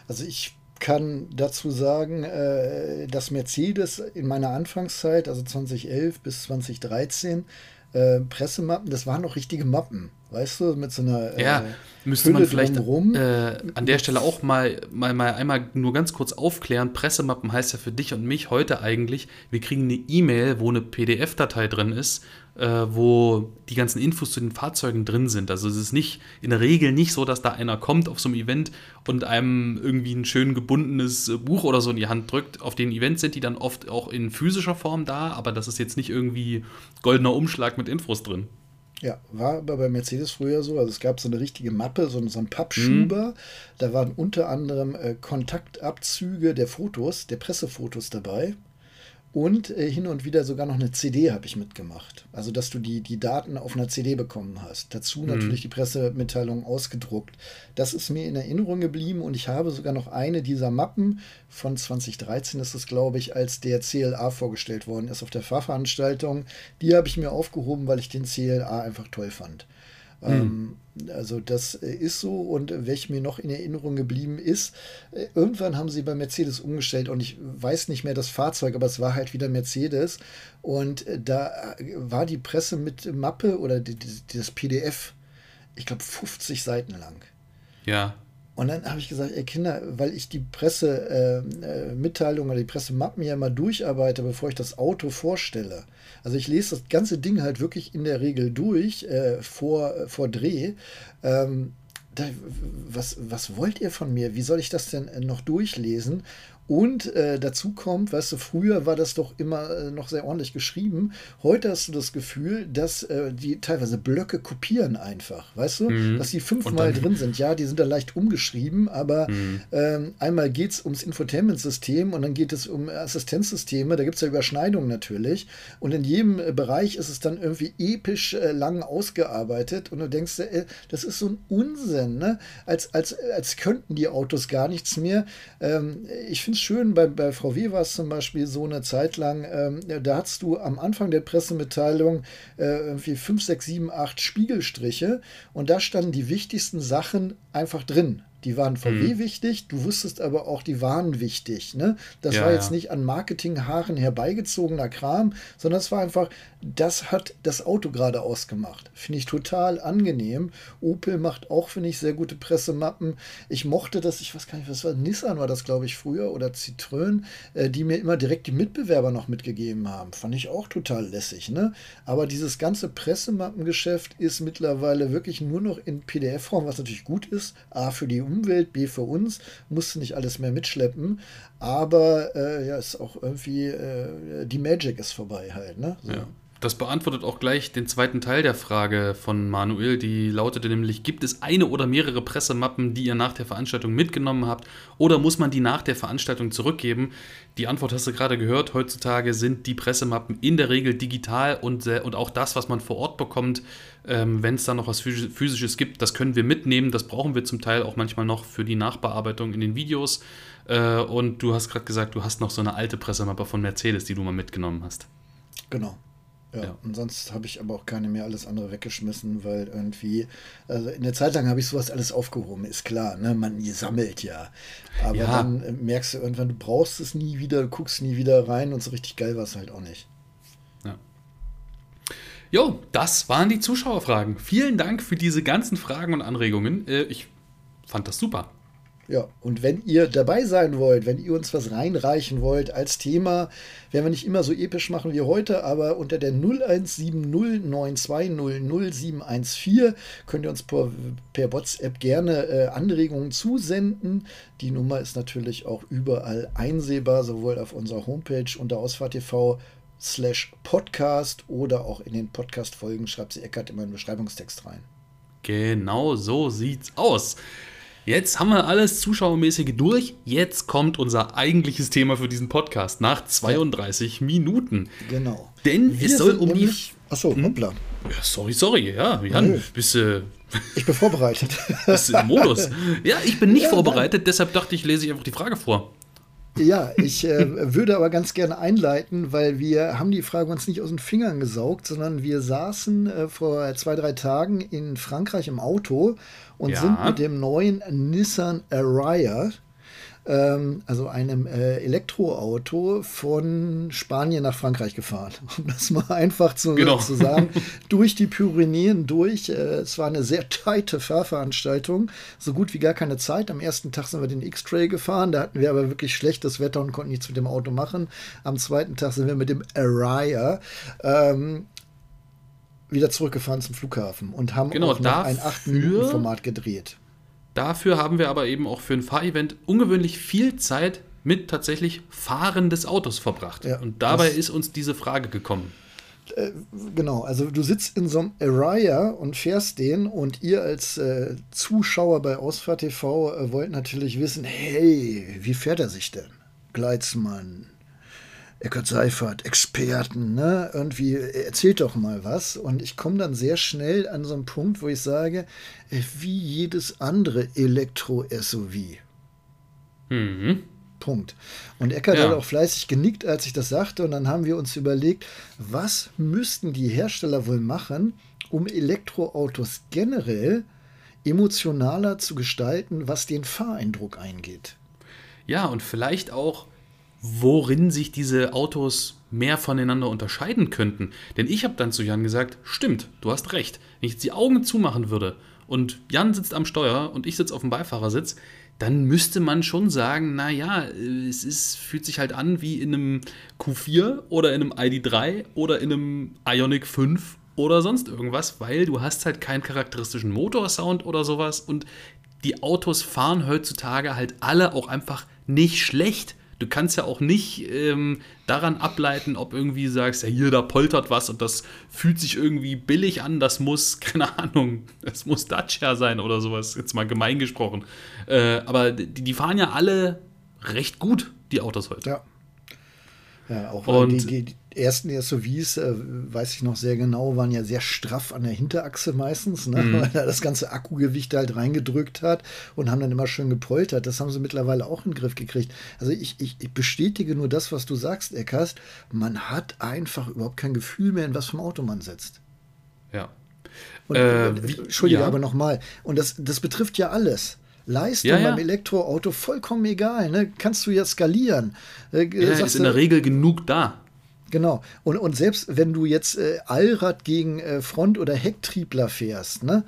Also ich kann dazu sagen, äh, dass Mercedes in meiner Anfangszeit, also 2011 bis 2013, äh, Pressemappen, das waren noch richtige Mappen, weißt du, mit so einer äh, ja, müsste Hülle man vielleicht äh, an der Stelle auch mal, mal, mal einmal nur ganz kurz aufklären. Pressemappen heißt ja für dich und mich heute eigentlich, wir kriegen eine E-Mail, wo eine PDF-Datei drin ist äh, wo die ganzen Infos zu den Fahrzeugen drin sind. Also es ist nicht in der Regel nicht so, dass da einer kommt auf so einem Event und einem irgendwie ein schön gebundenes äh, Buch oder so in die Hand drückt. Auf den Events sind die dann oft auch in physischer Form da, aber das ist jetzt nicht irgendwie goldener Umschlag mit Infos drin. Ja, war aber bei Mercedes früher so. Also es gab so eine richtige Mappe, so, so einen Pappschuber. Mhm. Da waren unter anderem äh, Kontaktabzüge der Fotos, der Pressefotos dabei. Und äh, hin und wieder sogar noch eine CD habe ich mitgemacht. Also, dass du die, die Daten auf einer CD bekommen hast. Dazu mhm. natürlich die Pressemitteilung ausgedruckt. Das ist mir in Erinnerung geblieben und ich habe sogar noch eine dieser Mappen von 2013, ist es, glaube ich, als der CLA vorgestellt worden ist auf der Fahrveranstaltung. Die habe ich mir aufgehoben, weil ich den CLA einfach toll fand. Mhm. also das äh, ist so und welche mir noch in Erinnerung geblieben ist, äh, irgendwann haben sie bei Mercedes umgestellt und ich weiß nicht mehr das Fahrzeug, aber es war halt wieder Mercedes und äh, da war die Presse mit Mappe oder die, die, das PDF, ich glaube 50 Seiten lang. Ja. Und dann habe ich gesagt, ey Kinder, weil ich die Pressemitteilung äh, oder die Pressemappen ja mal durcharbeite, bevor ich das Auto vorstelle. Also ich lese das ganze Ding halt wirklich in der Regel durch äh, vor, vor Dreh. Ähm, was, was wollt ihr von mir? Wie soll ich das denn äh, noch durchlesen? Und äh, dazu kommt, weißt du, früher war das doch immer äh, noch sehr ordentlich geschrieben. Heute hast du das Gefühl, dass äh, die teilweise Blöcke kopieren einfach, weißt du? Mhm. Dass die fünfmal drin sind. Ja, die sind da leicht umgeschrieben, aber mhm. ähm, einmal geht es ums Infotainment-System und dann geht es um Assistenzsysteme. Da gibt es ja Überschneidungen natürlich. Und in jedem äh, Bereich ist es dann irgendwie episch äh, lang ausgearbeitet. Und du denkst, äh, das ist so ein Unsinn, ne? Als, als, als könnten die Autos gar nichts mehr. Ähm, ich finde schön, bei, bei VW war es zum Beispiel so eine Zeit lang, ähm, da hattest du am Anfang der Pressemitteilung äh, irgendwie 5, 6, 7, 8 Spiegelstriche und da standen die wichtigsten Sachen einfach drin. Die waren VW mhm. wichtig, du wusstest aber auch, die waren wichtig. Ne? Das ja, war jetzt ja. nicht an Marketinghaaren herbeigezogener Kram, sondern es war einfach, das hat das Auto gerade ausgemacht. Finde ich total angenehm. Opel macht auch, finde ich, sehr gute Pressemappen. Ich mochte das, ich weiß gar nicht, was war, Nissan war das, glaube ich, früher oder Citroën, äh, die mir immer direkt die Mitbewerber noch mitgegeben haben. Fand ich auch total lässig. Ne? Aber dieses ganze Pressemappengeschäft ist mittlerweile wirklich nur noch in PDF-Form, was natürlich gut ist. A, für die Umwelt, B für uns, musste nicht alles mehr mitschleppen. Aber äh, ja, ist auch irgendwie, äh, die Magic ist vorbei halt. Ne? So. Ja. Das beantwortet auch gleich den zweiten Teil der Frage von Manuel, die lautete nämlich, gibt es eine oder mehrere Pressemappen, die ihr nach der Veranstaltung mitgenommen habt oder muss man die nach der Veranstaltung zurückgeben? Die Antwort hast du gerade gehört, heutzutage sind die Pressemappen in der Regel digital und, und auch das, was man vor Ort bekommt, ähm, wenn es da noch was Physisches gibt, das können wir mitnehmen, das brauchen wir zum Teil auch manchmal noch für die Nachbearbeitung in den Videos. Äh, und du hast gerade gesagt, du hast noch so eine alte Pressemappe von Mercedes, die du mal mitgenommen hast. Genau. Ja, ja. und sonst habe ich aber auch keine mehr alles andere weggeschmissen, weil irgendwie, also in der Zeit lang habe ich sowas alles aufgehoben, ist klar, ne? Man sammelt ja. Aber ja. dann äh, merkst du irgendwann, du brauchst es nie wieder, du guckst nie wieder rein und so richtig geil war es halt auch nicht. Ja. Jo, das waren die Zuschauerfragen. Vielen Dank für diese ganzen Fragen und Anregungen. Äh, ich fand das super. Ja, und wenn ihr dabei sein wollt, wenn ihr uns was reinreichen wollt als Thema, werden wir nicht immer so episch machen wie heute, aber unter der 017092000714 könnt ihr uns per, per WhatsApp gerne äh, Anregungen zusenden. Die Nummer ist natürlich auch überall einsehbar, sowohl auf unserer Homepage unter ausfahrt.tv slash Podcast oder auch in den Podcast-Folgen schreibt sie Eckert immer einen Beschreibungstext rein. Genau so sieht's aus. Jetzt haben wir alles Zuschauermäßige durch. Jetzt kommt unser eigentliches Thema für diesen Podcast nach 32 Minuten. Genau. Denn wir es soll um die. Achso, hm? hoppla. Ja, sorry, sorry. Ja, Jan, Nö. bist du. Äh, ich bin vorbereitet. bist im Modus. Ja, ich bin nicht ja, vorbereitet, nein. deshalb dachte ich, lese ich einfach die Frage vor. Ja, ich äh, würde aber ganz gerne einleiten, weil wir haben die Frage uns nicht aus den Fingern gesaugt, sondern wir saßen äh, vor zwei, drei Tagen in Frankreich im Auto und ja. sind mit dem neuen Nissan Ariya, ähm, also einem äh, Elektroauto, von Spanien nach Frankreich gefahren. Um das mal einfach zu, genau. zu sagen. durch die Pyrenäen durch. Äh, es war eine sehr teite Fahrveranstaltung. So gut wie gar keine Zeit. Am ersten Tag sind wir den X-Trail gefahren. Da hatten wir aber wirklich schlechtes Wetter und konnten nichts mit dem Auto machen. Am zweiten Tag sind wir mit dem Ariya ähm, wieder zurückgefahren zum Flughafen und haben genau, auch noch ein 8-Minuten-Format gedreht. Dafür haben wir aber eben auch für ein Fahrevent ungewöhnlich viel Zeit mit tatsächlich Fahren des Autos verbracht. Ja, und dabei ist uns diese Frage gekommen. Äh, genau, also du sitzt in so einem Araya und fährst den und ihr als äh, Zuschauer bei Ausfahrt TV äh, wollt natürlich wissen, hey, wie fährt er sich denn? Gleitzmann, Eckert Seifert, Experten, ne? Irgendwie erzählt doch mal was. Und ich komme dann sehr schnell an so einen Punkt, wo ich sage, äh, wie jedes andere Elektro-SUV. Mhm. Punkt. Und Eckert ja. hat auch fleißig genickt, als ich das sagte. Und dann haben wir uns überlegt, was müssten die Hersteller wohl machen, um Elektroautos generell emotionaler zu gestalten, was den Fahreindruck eingeht. Ja, und vielleicht auch worin sich diese Autos mehr voneinander unterscheiden könnten. Denn ich habe dann zu Jan gesagt, stimmt, du hast recht. Wenn ich jetzt die Augen zumachen würde und Jan sitzt am Steuer und ich sitze auf dem Beifahrersitz, dann müsste man schon sagen, naja, es ist, fühlt sich halt an wie in einem Q4 oder in einem ID3 oder in einem Ionic 5 oder sonst irgendwas, weil du hast halt keinen charakteristischen Motorsound oder sowas und die Autos fahren heutzutage halt alle auch einfach nicht schlecht. Du kannst ja auch nicht ähm, daran ableiten, ob irgendwie sagst, ja hier, da poltert was und das fühlt sich irgendwie billig an, das muss, keine Ahnung, das muss Dacia sein oder sowas, jetzt mal gemein gesprochen. Äh, aber die, die fahren ja alle recht gut, die Autos heute. Ja. Ja, auch und, die, die, ersten SUVs, äh, weiß ich noch sehr genau, waren ja sehr straff an der Hinterachse meistens, ne? mhm. weil er das ganze Akkugewicht halt reingedrückt hat und haben dann immer schön gepoltert. Das haben sie mittlerweile auch in den Griff gekriegt. Also ich, ich, ich bestätige nur das, was du sagst, Eckast. Man hat einfach überhaupt kein Gefühl mehr, in was für ein Auto man sitzt. Ja. Und, äh, wie, Entschuldige, ja. aber nochmal. Und das, das betrifft ja alles. Leistung ja, ja. beim Elektroauto vollkommen egal. Ne? Kannst du ja skalieren. Äh, ja, ist in der Regel genug da. Genau. Und, und selbst wenn du jetzt äh, Allrad gegen äh, Front- oder Hecktriebler fährst, ne?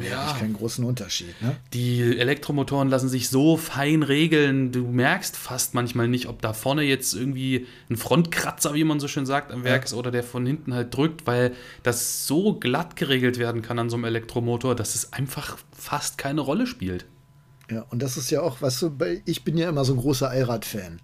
Ja. keinen großen Unterschied. Ne? Die Elektromotoren lassen sich so fein regeln. Du merkst fast manchmal nicht, ob da vorne jetzt irgendwie ein Frontkratzer, wie man so schön sagt, am Werk ja. ist oder der von hinten halt drückt, weil das so glatt geregelt werden kann an so einem Elektromotor, dass es einfach fast keine Rolle spielt. Ja, und das ist ja auch, weißt du, ich bin ja immer so ein großer Allrad-Fan.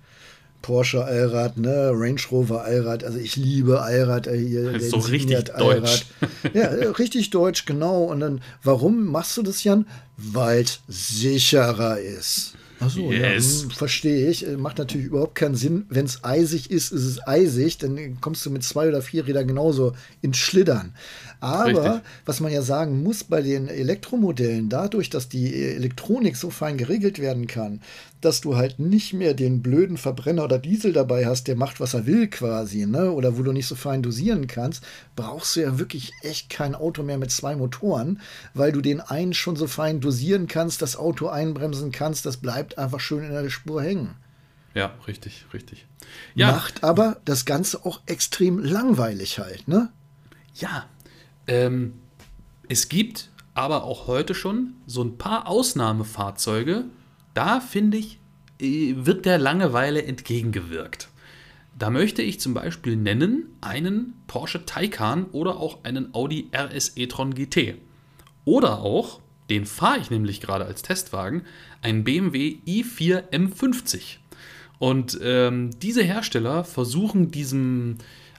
Porsche Allrad, ne, Range Rover Allrad. Also ich liebe Allrad äh, so richtig deutsch. Ja, äh, richtig deutsch, genau. Und dann, warum machst du das, Jan? Weil es sicherer ist. Achso, yes. ja, hm, verstehe ich. Äh, macht natürlich überhaupt keinen Sinn. Wenn es eisig ist, ist es eisig. Dann kommst du mit zwei oder vier Rädern genauso ins Schlittern. Aber Richtig. was man ja sagen muss bei den Elektromodellen, dadurch, dass die Elektronik so fein geregelt werden kann, dass du halt nicht mehr den blöden Verbrenner oder Diesel dabei hast, der macht, was er will quasi, ne? Oder wo du nicht so fein dosieren kannst, brauchst du ja wirklich echt kein Auto mehr mit zwei Motoren, weil du den einen schon so fein dosieren kannst, das Auto einbremsen kannst, das bleibt einfach schön in der Spur hängen. Ja, richtig, richtig. Ja. Macht aber das Ganze auch extrem langweilig halt, ne? Ja, ähm, es gibt aber auch heute schon so ein paar Ausnahmefahrzeuge. Da finde ich, äh, wird der Langeweile entgegengewirkt. Da möchte ich zum Beispiel nennen einen Porsche Taycan oder auch einen Audi RS e-tron GT. Oder auch, den fahre ich nämlich gerade als Testwagen, einen BMW i4 M50. Und ähm, diese Hersteller versuchen diesem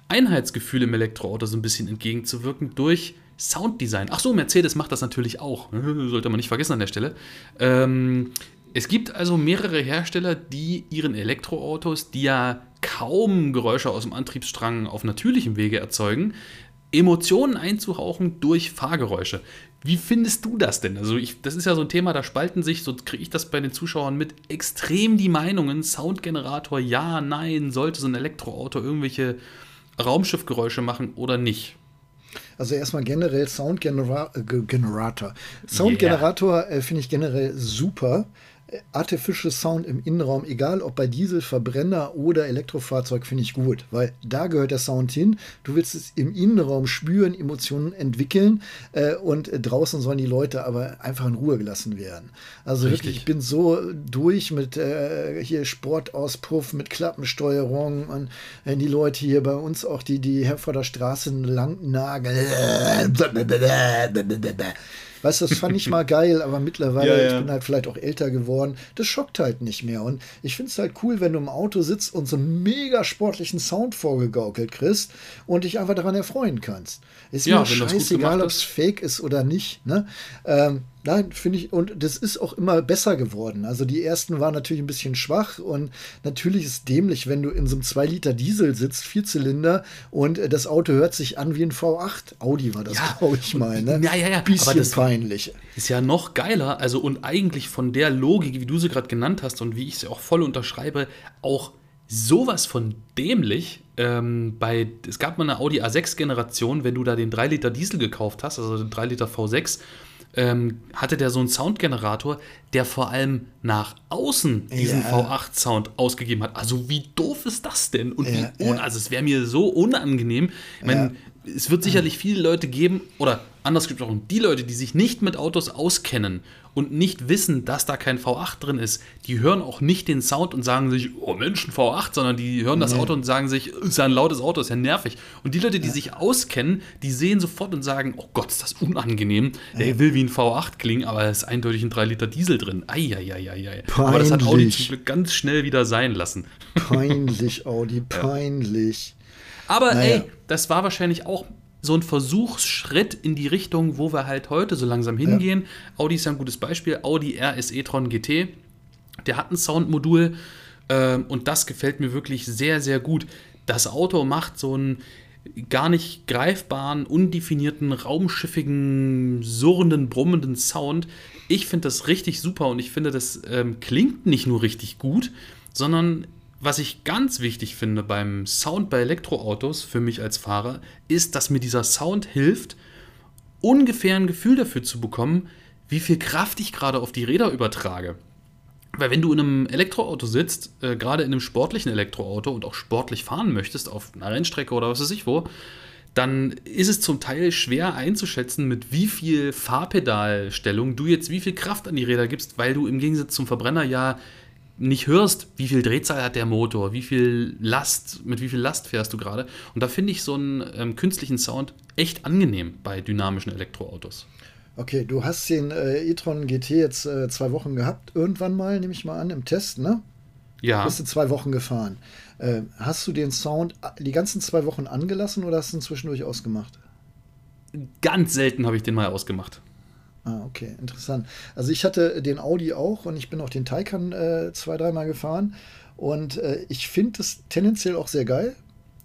Einheitsgefühl im Elektroauto so ein bisschen entgegenzuwirken durch Sounddesign. Ach so, Mercedes macht das natürlich auch. Sollte man nicht vergessen an der Stelle. Ähm, es gibt also mehrere Hersteller, die ihren Elektroautos, die ja kaum Geräusche aus dem Antriebsstrang auf natürlichem Wege erzeugen, Emotionen einzuhauchen durch Fahrgeräusche. Wie findest du das denn? Also, ich, das ist ja so ein Thema, da spalten sich, so kriege ich das bei den Zuschauern mit, extrem die Meinungen. Soundgenerator, ja, nein, sollte so ein Elektroauto irgendwelche Raumschiffgeräusche machen oder nicht? Also erstmal generell Soundgenerator. Soundgenerator yeah. äh, finde ich generell super. Artificial Sound im Innenraum, egal ob bei Diesel, Verbrenner oder Elektrofahrzeug, finde ich gut, weil da gehört der Sound hin. Du willst es im Innenraum spüren, Emotionen entwickeln äh, und draußen sollen die Leute aber einfach in Ruhe gelassen werden. Also Richtig. wirklich, ich bin so durch mit äh, hier Sportauspuff, mit Klappensteuerung und äh, die Leute hier bei uns auch, die, die vor der Straße lang nageln. Weißt du, das fand ich mal geil, aber mittlerweile, ja, ja. ich bin halt vielleicht auch älter geworden, das schockt halt nicht mehr. Und ich finde es halt cool, wenn du im Auto sitzt und so einen mega sportlichen Sound vorgegaukelt kriegst und dich einfach daran erfreuen kannst. Ist ja, mir scheißegal, ob es fake ist oder nicht. Ne? Ähm, Nein, finde ich, und das ist auch immer besser geworden. Also die ersten waren natürlich ein bisschen schwach und natürlich ist es dämlich, wenn du in so einem 2 Liter Diesel sitzt, Vierzylinder, und das Auto hört sich an wie ein V8. Audi war das, ja, glaube ich mal. Ne? Ja, ja, ja. Bisschen Aber das peinlich. Ist ja noch geiler, also und eigentlich von der Logik, wie du sie gerade genannt hast und wie ich sie auch voll unterschreibe, auch sowas von dämlich. Ähm, bei, es gab mal eine Audi A6-Generation, wenn du da den 3 Liter Diesel gekauft hast, also den 3 Liter V6, ähm, hatte der so einen Soundgenerator, der vor allem nach außen diesen ja. V8-Sound ausgegeben hat. Also wie doof ist das denn? Und ja, wie un ja. also es wäre mir so unangenehm. Ich meine, es wird sicherlich viele Leute geben, oder anders gesprochen, die Leute, die sich nicht mit Autos auskennen und nicht wissen, dass da kein V8 drin ist, die hören auch nicht den Sound und sagen sich, oh Mensch, ein V8, sondern die hören das Auto und sagen sich, ist ja ein lautes Auto, ist ja nervig. Und die Leute, die sich auskennen, die sehen sofort und sagen, oh Gott, ist das unangenehm. Der will wie ein V8 klingen, aber es ist eindeutig ein 3 Liter Diesel drin. Eieieiei. Aber das hat Audi zum Glück ganz schnell wieder sein lassen. Peinlich, Audi, peinlich. Aber naja. ey, das war wahrscheinlich auch so ein Versuchsschritt in die Richtung, wo wir halt heute so langsam hingehen. Ja. Audi ist ja ein gutes Beispiel. Audi RS e-tron GT, der hat ein Soundmodul äh, und das gefällt mir wirklich sehr, sehr gut. Das Auto macht so einen gar nicht greifbaren, undefinierten, raumschiffigen, surrenden, brummenden Sound. Ich finde das richtig super und ich finde, das ähm, klingt nicht nur richtig gut, sondern was ich ganz wichtig finde beim Sound bei Elektroautos für mich als Fahrer, ist, dass mir dieser Sound hilft, ungefähr ein Gefühl dafür zu bekommen, wie viel Kraft ich gerade auf die Räder übertrage. Weil wenn du in einem Elektroauto sitzt, äh, gerade in einem sportlichen Elektroauto und auch sportlich fahren möchtest, auf einer Rennstrecke oder was weiß ich wo, dann ist es zum Teil schwer einzuschätzen, mit wie viel Fahrpedalstellung du jetzt wie viel Kraft an die Räder gibst, weil du im Gegensatz zum Verbrenner ja nicht hörst, wie viel Drehzahl hat der Motor, wie viel Last, mit wie viel Last fährst du gerade. Und da finde ich so einen ähm, künstlichen Sound echt angenehm bei dynamischen Elektroautos. Okay, du hast den äh, e-tron GT jetzt äh, zwei Wochen gehabt, irgendwann mal, nehme ich mal an, im Test, ne? Ja. Bist du zwei Wochen gefahren. Äh, hast du den Sound die ganzen zwei Wochen angelassen oder hast du ihn zwischendurch ausgemacht? Ganz selten habe ich den mal ausgemacht. Ah, okay, interessant. Also ich hatte den Audi auch und ich bin auch den Taycan äh, zwei, dreimal gefahren. Und äh, ich finde es tendenziell auch sehr geil.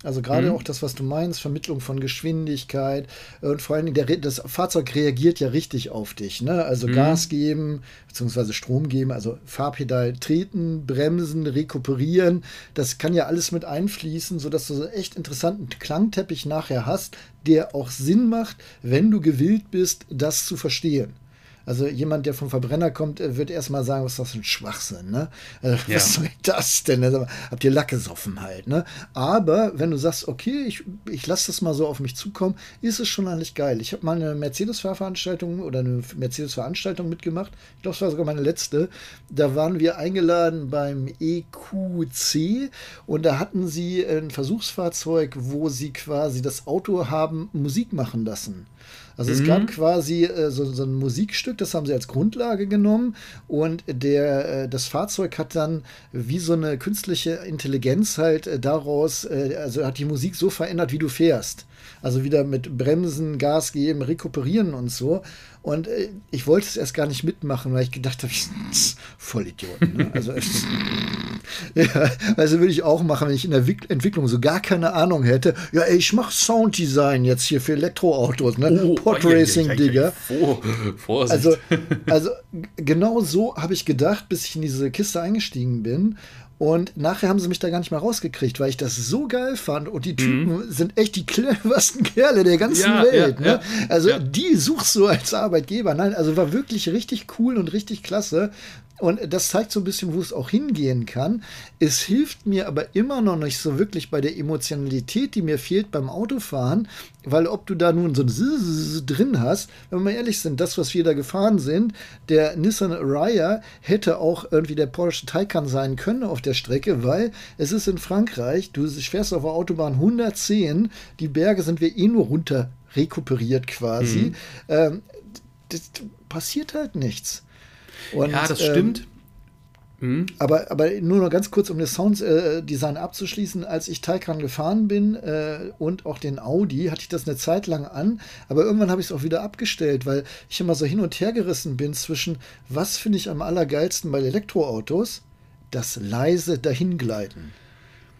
Also gerade mhm. auch das, was du meinst, Vermittlung von Geschwindigkeit und vor allen Dingen der, das Fahrzeug reagiert ja richtig auf dich. Ne? Also mhm. Gas geben, beziehungsweise Strom geben, also Fahrpedal treten, bremsen, rekuperieren. Das kann ja alles mit einfließen, sodass du so echt interessanten Klangteppich nachher hast, der auch Sinn macht, wenn du gewillt bist, das zu verstehen. Also jemand, der vom Verbrenner kommt, äh, wird erstmal sagen, was ist das für ein Schwachsinn, ne? Also, ja. Was soll das denn? Also, habt ihr Lack gesoffen halt, ne? Aber wenn du sagst, okay, ich, ich lasse das mal so auf mich zukommen, ist es schon eigentlich geil. Ich habe mal eine Mercedes-Fahrveranstaltung oder eine Mercedes-Veranstaltung mitgemacht. Ich glaube, es war sogar meine letzte. Da waren wir eingeladen beim EQC und da hatten sie ein Versuchsfahrzeug, wo sie quasi das Auto haben Musik machen lassen. Also mhm. es gab quasi äh, so, so, ein Musikstück, das haben sie als Grundlage genommen und der, äh, das Fahrzeug hat dann wie so eine künstliche Intelligenz halt äh, daraus, äh, also hat die Musik so verändert, wie du fährst. Also wieder mit Bremsen, Gas geben, rekuperieren und so. Und äh, ich wollte es erst gar nicht mitmachen, weil ich gedacht habe, ich Vollidioten. Ne? Also, ja, also würde ich auch machen, wenn ich in der Entwicklung so gar keine Ahnung hätte. Ja, ey, ich mache Sounddesign jetzt hier für Elektroautos, ne? Oh, Podracing, Digga. Vorsicht. Also, also genau so habe ich gedacht, bis ich in diese Kiste eingestiegen bin. Und nachher haben sie mich da gar nicht mehr rausgekriegt, weil ich das so geil fand. Und die Typen mhm. sind echt die cleversten Kerle der ganzen ja, Welt. Ja, ne? ja, also die suchst du als Arbeitgeber. Nein, also war wirklich richtig cool und richtig klasse. Und das zeigt so ein bisschen, wo es auch hingehen kann. Es hilft mir aber immer noch nicht so wirklich bei der Emotionalität, die mir fehlt beim Autofahren, weil ob du da nun so ein drin hast, wenn wir mal ehrlich sind, das, was wir da gefahren sind, der Nissan Ariya hätte auch irgendwie der Porsche Taycan sein können auf der Strecke, weil es ist in Frankreich, du fährst auf der Autobahn 110, die Berge sind wir eh nur runter rekuperiert quasi. Mhm. Ähm, das passiert halt nichts. Und, ja, das stimmt. Ähm, aber, aber nur noch ganz kurz, um das Sounddesign abzuschließen. Als ich Taycan gefahren bin äh, und auch den Audi, hatte ich das eine Zeit lang an. Aber irgendwann habe ich es auch wieder abgestellt, weil ich immer so hin und her gerissen bin zwischen, was finde ich am allergeilsten bei Elektroautos? Das leise Dahingleiten.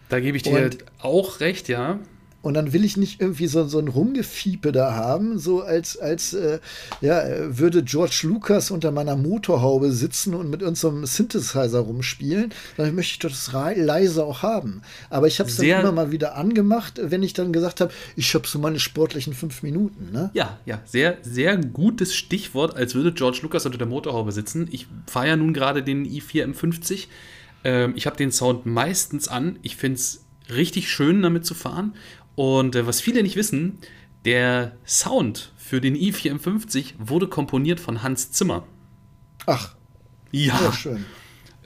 Da gebe ich dir und, auch recht, ja. Und dann will ich nicht irgendwie so, so ein Rumgefiepe da haben, so als, als äh, ja, würde George Lucas unter meiner Motorhaube sitzen und mit unserem Synthesizer rumspielen. Dann möchte ich das leise auch haben. Aber ich habe es dann immer mal wieder angemacht, wenn ich dann gesagt habe, ich habe so meine sportlichen fünf Minuten. Ne? Ja, ja, sehr, sehr gutes Stichwort, als würde George Lucas unter der Motorhaube sitzen. Ich fahre ja nun gerade den i4 M50. Ähm, ich habe den Sound meistens an. Ich finde es richtig schön, damit zu fahren. Und äh, was viele nicht wissen, der Sound für den i54 wurde komponiert von Hans Zimmer. Ach. Ja. ja schön.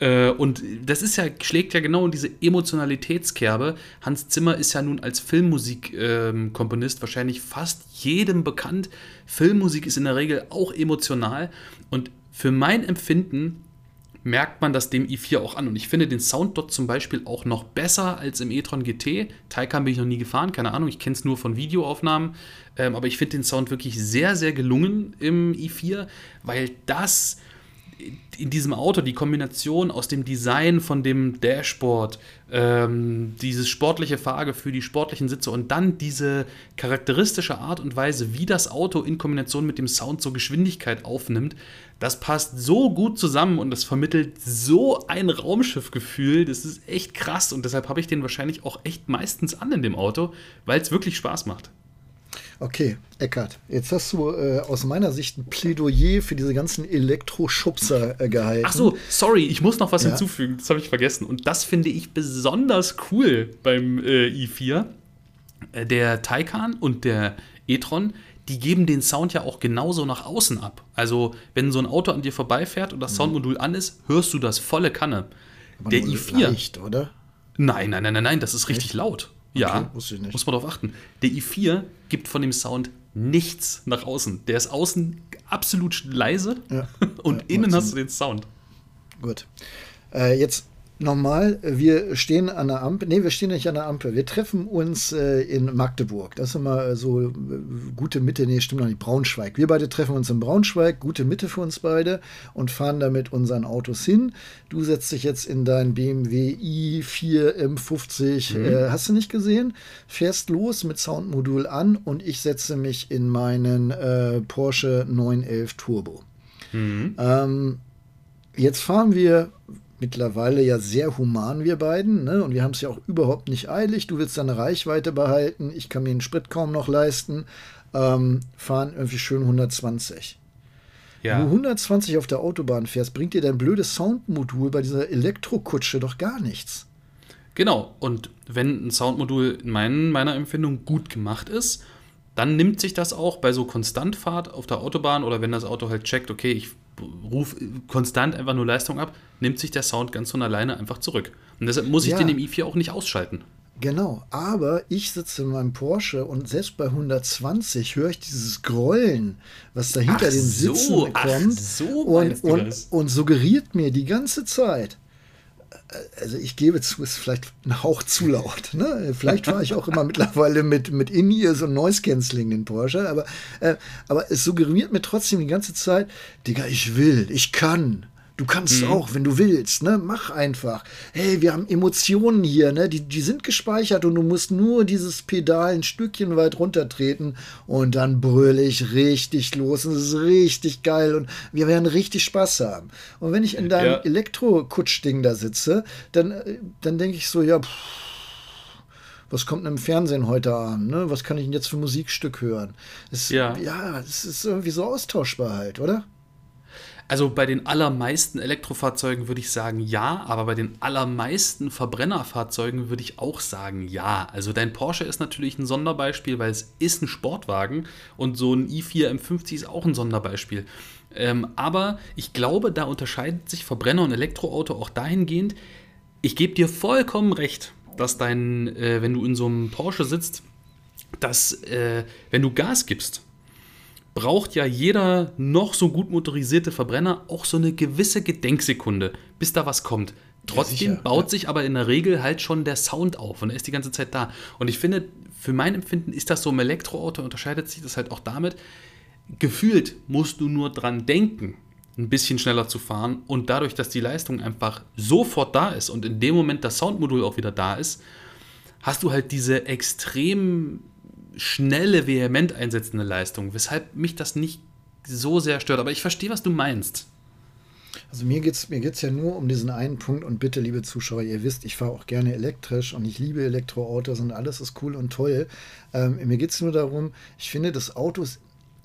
Äh, und das ist ja, schlägt ja genau in diese Emotionalitätskerbe. Hans Zimmer ist ja nun als Filmmusikkomponist ähm, wahrscheinlich fast jedem bekannt. Filmmusik ist in der Regel auch emotional. Und für mein Empfinden merkt man das dem i4 auch an. Und ich finde den Sound dort zum Beispiel auch noch besser als im e-tron GT. Taycan bin ich noch nie gefahren, keine Ahnung, ich kenne es nur von Videoaufnahmen. Ähm, aber ich finde den Sound wirklich sehr, sehr gelungen im i4, weil das in diesem Auto die Kombination aus dem Design von dem Dashboard, ähm, dieses sportliche Fahrgefühl, die sportlichen Sitze und dann diese charakteristische Art und Weise, wie das Auto in Kombination mit dem Sound so Geschwindigkeit aufnimmt, das passt so gut zusammen und das vermittelt so ein Raumschiffgefühl. Das ist echt krass und deshalb habe ich den wahrscheinlich auch echt meistens an in dem Auto, weil es wirklich Spaß macht. Okay, Eckart, jetzt hast du äh, aus meiner Sicht ein Plädoyer für diese ganzen Elektroschubser äh, gehalten. Ach so, sorry, ich muss noch was ja. hinzufügen, das habe ich vergessen. Und das finde ich besonders cool beim äh, i4. Äh, der Taycan und der e-tron, die geben den Sound ja auch genauso nach außen ab. Also, wenn so ein Auto an dir vorbeifährt und das mhm. Soundmodul an ist, hörst du das volle Kanne. Aber der i4. Leicht, oder? Nein, nein, nein, nein, nein, das ist richtig Echt? laut. Ja, okay, muss man darauf achten. Der i4 gibt von dem Sound nichts nach außen. Der ist außen absolut leise ja. und ja, innen hast du den Sound. Gut. Äh, jetzt nochmal, wir stehen an der Ampel, nee, wir stehen nicht an der Ampel, wir treffen uns äh, in Magdeburg. Das ist immer äh, so äh, gute Mitte, nee, stimmt noch nicht, Braunschweig. Wir beide treffen uns in Braunschweig, gute Mitte für uns beide und fahren da mit unseren Autos hin. Du setzt dich jetzt in dein BMW i4 M50, mhm. äh, hast du nicht gesehen? Fährst los mit Soundmodul an und ich setze mich in meinen äh, Porsche 911 Turbo. Mhm. Ähm, jetzt fahren wir mittlerweile ja sehr human, wir beiden. Ne? Und wir haben es ja auch überhaupt nicht eilig. Du willst deine Reichweite behalten. Ich kann mir den Sprit kaum noch leisten. Ähm, fahren irgendwie schön 120. Ja. Wenn du 120 auf der Autobahn fährst, bringt dir dein blödes Soundmodul bei dieser Elektrokutsche doch gar nichts. Genau. Und wenn ein Soundmodul in mein, meiner Empfindung gut gemacht ist, dann nimmt sich das auch bei so Konstantfahrt auf der Autobahn oder wenn das Auto halt checkt, okay, ich rufe konstant einfach nur Leistung ab, nimmt sich der Sound ganz von alleine einfach zurück. Und deshalb muss ich ja. den im i4 auch nicht ausschalten. Genau, aber ich sitze in meinem Porsche und selbst bei 120 höre ich dieses Grollen, was da hinter ach den Sitzen so, kommt so und, und, und suggeriert mir die ganze Zeit, also ich gebe zu, ist vielleicht ein Hauch zu laut. Ne? Vielleicht fahre ich auch immer mittlerweile mit, mit In-Ears und Noise-Canceling den Porsche, aber, äh, aber es suggeriert mir trotzdem die ganze Zeit, Digga, ich will, ich kann. Du kannst mhm. auch, wenn du willst, ne? Mach einfach. Hey, wir haben Emotionen hier, ne? Die, die sind gespeichert und du musst nur dieses Pedal ein Stückchen weit runtertreten und dann brülle ich richtig los und es ist richtig geil und wir werden richtig Spaß haben. Und wenn ich in deinem ja. Elektro-Kutsch-Ding da sitze, dann, äh, dann denke ich so, ja, pff, was kommt denn im Fernsehen heute an? Ne? Was kann ich denn jetzt für Musikstück hören? Es, ja. ja, es ist irgendwie so austauschbar halt, oder? Also bei den allermeisten Elektrofahrzeugen würde ich sagen ja, aber bei den allermeisten Verbrennerfahrzeugen würde ich auch sagen ja. Also dein Porsche ist natürlich ein Sonderbeispiel, weil es ist ein Sportwagen und so ein i4 M50 ist auch ein Sonderbeispiel. Ähm, aber ich glaube, da unterscheidet sich Verbrenner und Elektroauto auch dahingehend, ich gebe dir vollkommen recht, dass dein, äh, wenn du in so einem Porsche sitzt, dass äh, wenn du Gas gibst, braucht ja jeder noch so gut motorisierte Verbrenner auch so eine gewisse Gedenksekunde, bis da was kommt. Trotzdem ja, baut ja. sich aber in der Regel halt schon der Sound auf und er ist die ganze Zeit da. Und ich finde, für mein Empfinden ist das so im Elektroauto, unterscheidet sich das halt auch damit, gefühlt musst du nur dran denken, ein bisschen schneller zu fahren und dadurch, dass die Leistung einfach sofort da ist und in dem Moment das Soundmodul auch wieder da ist, hast du halt diese extrem schnelle, vehement einsetzende Leistung, weshalb mich das nicht so sehr stört. Aber ich verstehe, was du meinst. Also mir geht es mir geht's ja nur um diesen einen Punkt und bitte, liebe Zuschauer, ihr wisst, ich fahre auch gerne elektrisch und ich liebe Elektroautos und alles ist cool und toll. Ähm, mir geht es nur darum, ich finde, das Auto ist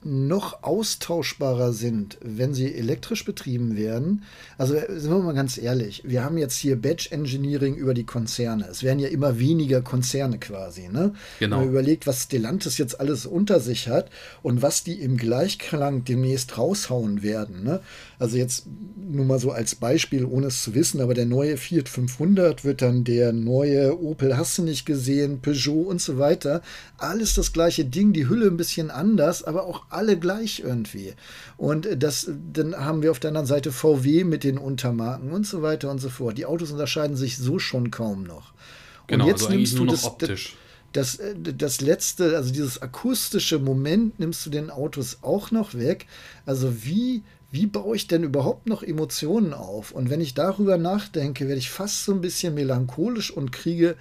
noch austauschbarer sind, wenn sie elektrisch betrieben werden. Also sind wir mal ganz ehrlich, wir haben jetzt hier Batch Engineering über die Konzerne. Es werden ja immer weniger Konzerne quasi. Ne? Genau. Wenn man überlegt, was Stellantis jetzt alles unter sich hat und was die im Gleichklang demnächst raushauen werden. Ne? Also jetzt nur mal so als Beispiel, ohne es zu wissen, aber der neue Fiat 500 wird dann der neue Opel, hast du nicht gesehen, Peugeot und so weiter. Alles das gleiche Ding, die Hülle ein bisschen anders, aber auch alle gleich irgendwie. Und das, dann haben wir auf der anderen Seite VW mit den Untermarken und so weiter und so fort. Die Autos unterscheiden sich so schon kaum noch. Genau, und jetzt also nimmst du das, optisch. Das, das, das letzte, also dieses akustische Moment nimmst du den Autos auch noch weg. Also wie wie baue ich denn überhaupt noch Emotionen auf? Und wenn ich darüber nachdenke, werde ich fast so ein bisschen melancholisch und kriege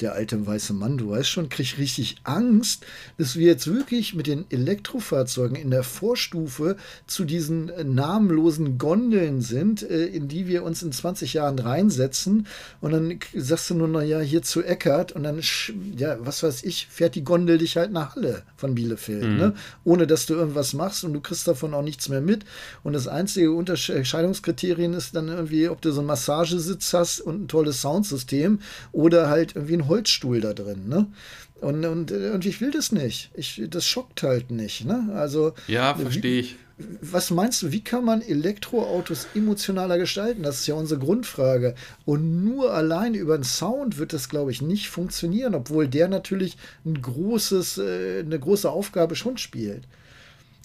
der alte weiße Mann, du weißt schon, kriegt richtig Angst, dass wir jetzt wirklich mit den Elektrofahrzeugen in der Vorstufe zu diesen äh, namenlosen Gondeln sind, äh, in die wir uns in 20 Jahren reinsetzen. Und dann sagst du nur, naja, hier zu Eckert und dann, ja, was weiß ich, fährt die Gondel dich halt nach Halle von Bielefeld, mhm. ne? ohne dass du irgendwas machst und du kriegst davon auch nichts mehr mit. Und das einzige Unterscheidungskriterium ist dann irgendwie, ob du so einen Massagesitz hast und ein tolles Soundsystem oder halt irgendwie ein Holzstuhl da drin, ne? Und, und, und ich will das nicht. Ich, das schockt halt nicht, ne? Also. Ja, verstehe ich. Was meinst du, wie kann man Elektroautos emotionaler gestalten? Das ist ja unsere Grundfrage. Und nur allein über den Sound wird das, glaube ich, nicht funktionieren, obwohl der natürlich ein großes, äh, eine große Aufgabe schon spielt.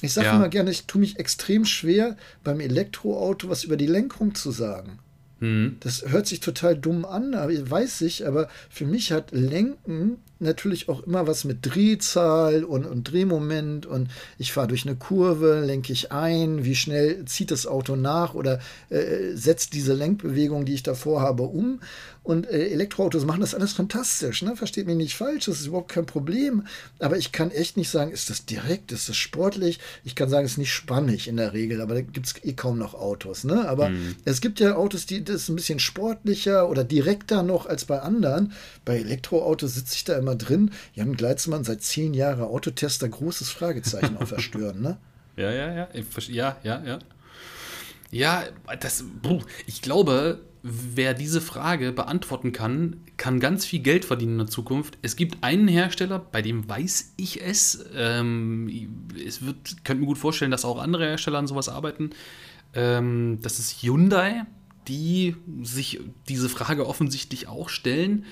Ich sage ja. immer gerne, ich tue mich extrem schwer, beim Elektroauto was über die Lenkung zu sagen. Mhm. Das hört sich total dumm an, aber weiß ich, aber für mich hat Lenken natürlich auch immer was mit Drehzahl und, und Drehmoment und ich fahre durch eine Kurve, lenke ich ein, wie schnell zieht das Auto nach oder äh, setzt diese Lenkbewegung, die ich davor habe, um. Und äh, Elektroautos machen das alles fantastisch, ne? versteht mich nicht falsch, das ist überhaupt kein Problem. Aber ich kann echt nicht sagen, ist das direkt, ist das sportlich? Ich kann sagen, es ist nicht spannig in der Regel, aber da gibt es eh kaum noch Autos. Ne? Aber mhm. es gibt ja Autos, die das ein bisschen sportlicher oder direkter noch als bei anderen. Bei Elektroautos sitze ich da immer drin. Jan Gleitzmann, seit zehn Jahren Autotester, großes Fragezeichen auf der Stirn. Ne? Ja, ja, ja, ja, ja, ja. Ja, das, ich glaube, wer diese Frage beantworten kann, kann ganz viel Geld verdienen in der Zukunft. Es gibt einen Hersteller, bei dem weiß ich es. Ähm, es wird, könnt mir gut vorstellen, dass auch andere Hersteller an sowas arbeiten. Ähm, das ist Hyundai, die sich diese Frage offensichtlich auch stellen.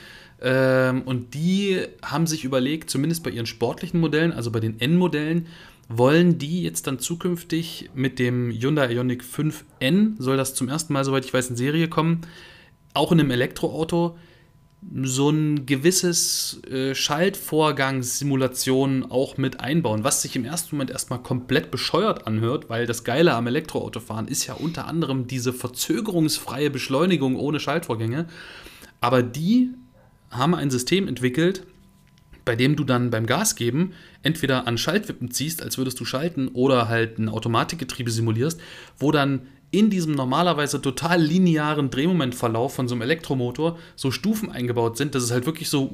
Ähm, und die haben sich überlegt, zumindest bei ihren sportlichen Modellen, also bei den N-Modellen, wollen die jetzt dann zukünftig mit dem Hyundai Ioniq 5N, soll das zum ersten Mal, soweit ich weiß, in Serie kommen, auch in einem Elektroauto so ein gewisses äh, Schaltvorgangssimulation auch mit einbauen, was sich im ersten Moment erstmal komplett bescheuert anhört, weil das Geile am Elektroautofahren ist ja unter anderem diese verzögerungsfreie Beschleunigung ohne Schaltvorgänge. Aber die haben ein System entwickelt, bei dem du dann beim Gas geben entweder an Schaltwippen ziehst, als würdest du schalten, oder halt ein Automatikgetriebe simulierst, wo dann in diesem normalerweise total linearen Drehmomentverlauf von so einem Elektromotor so Stufen eingebaut sind, dass es halt wirklich so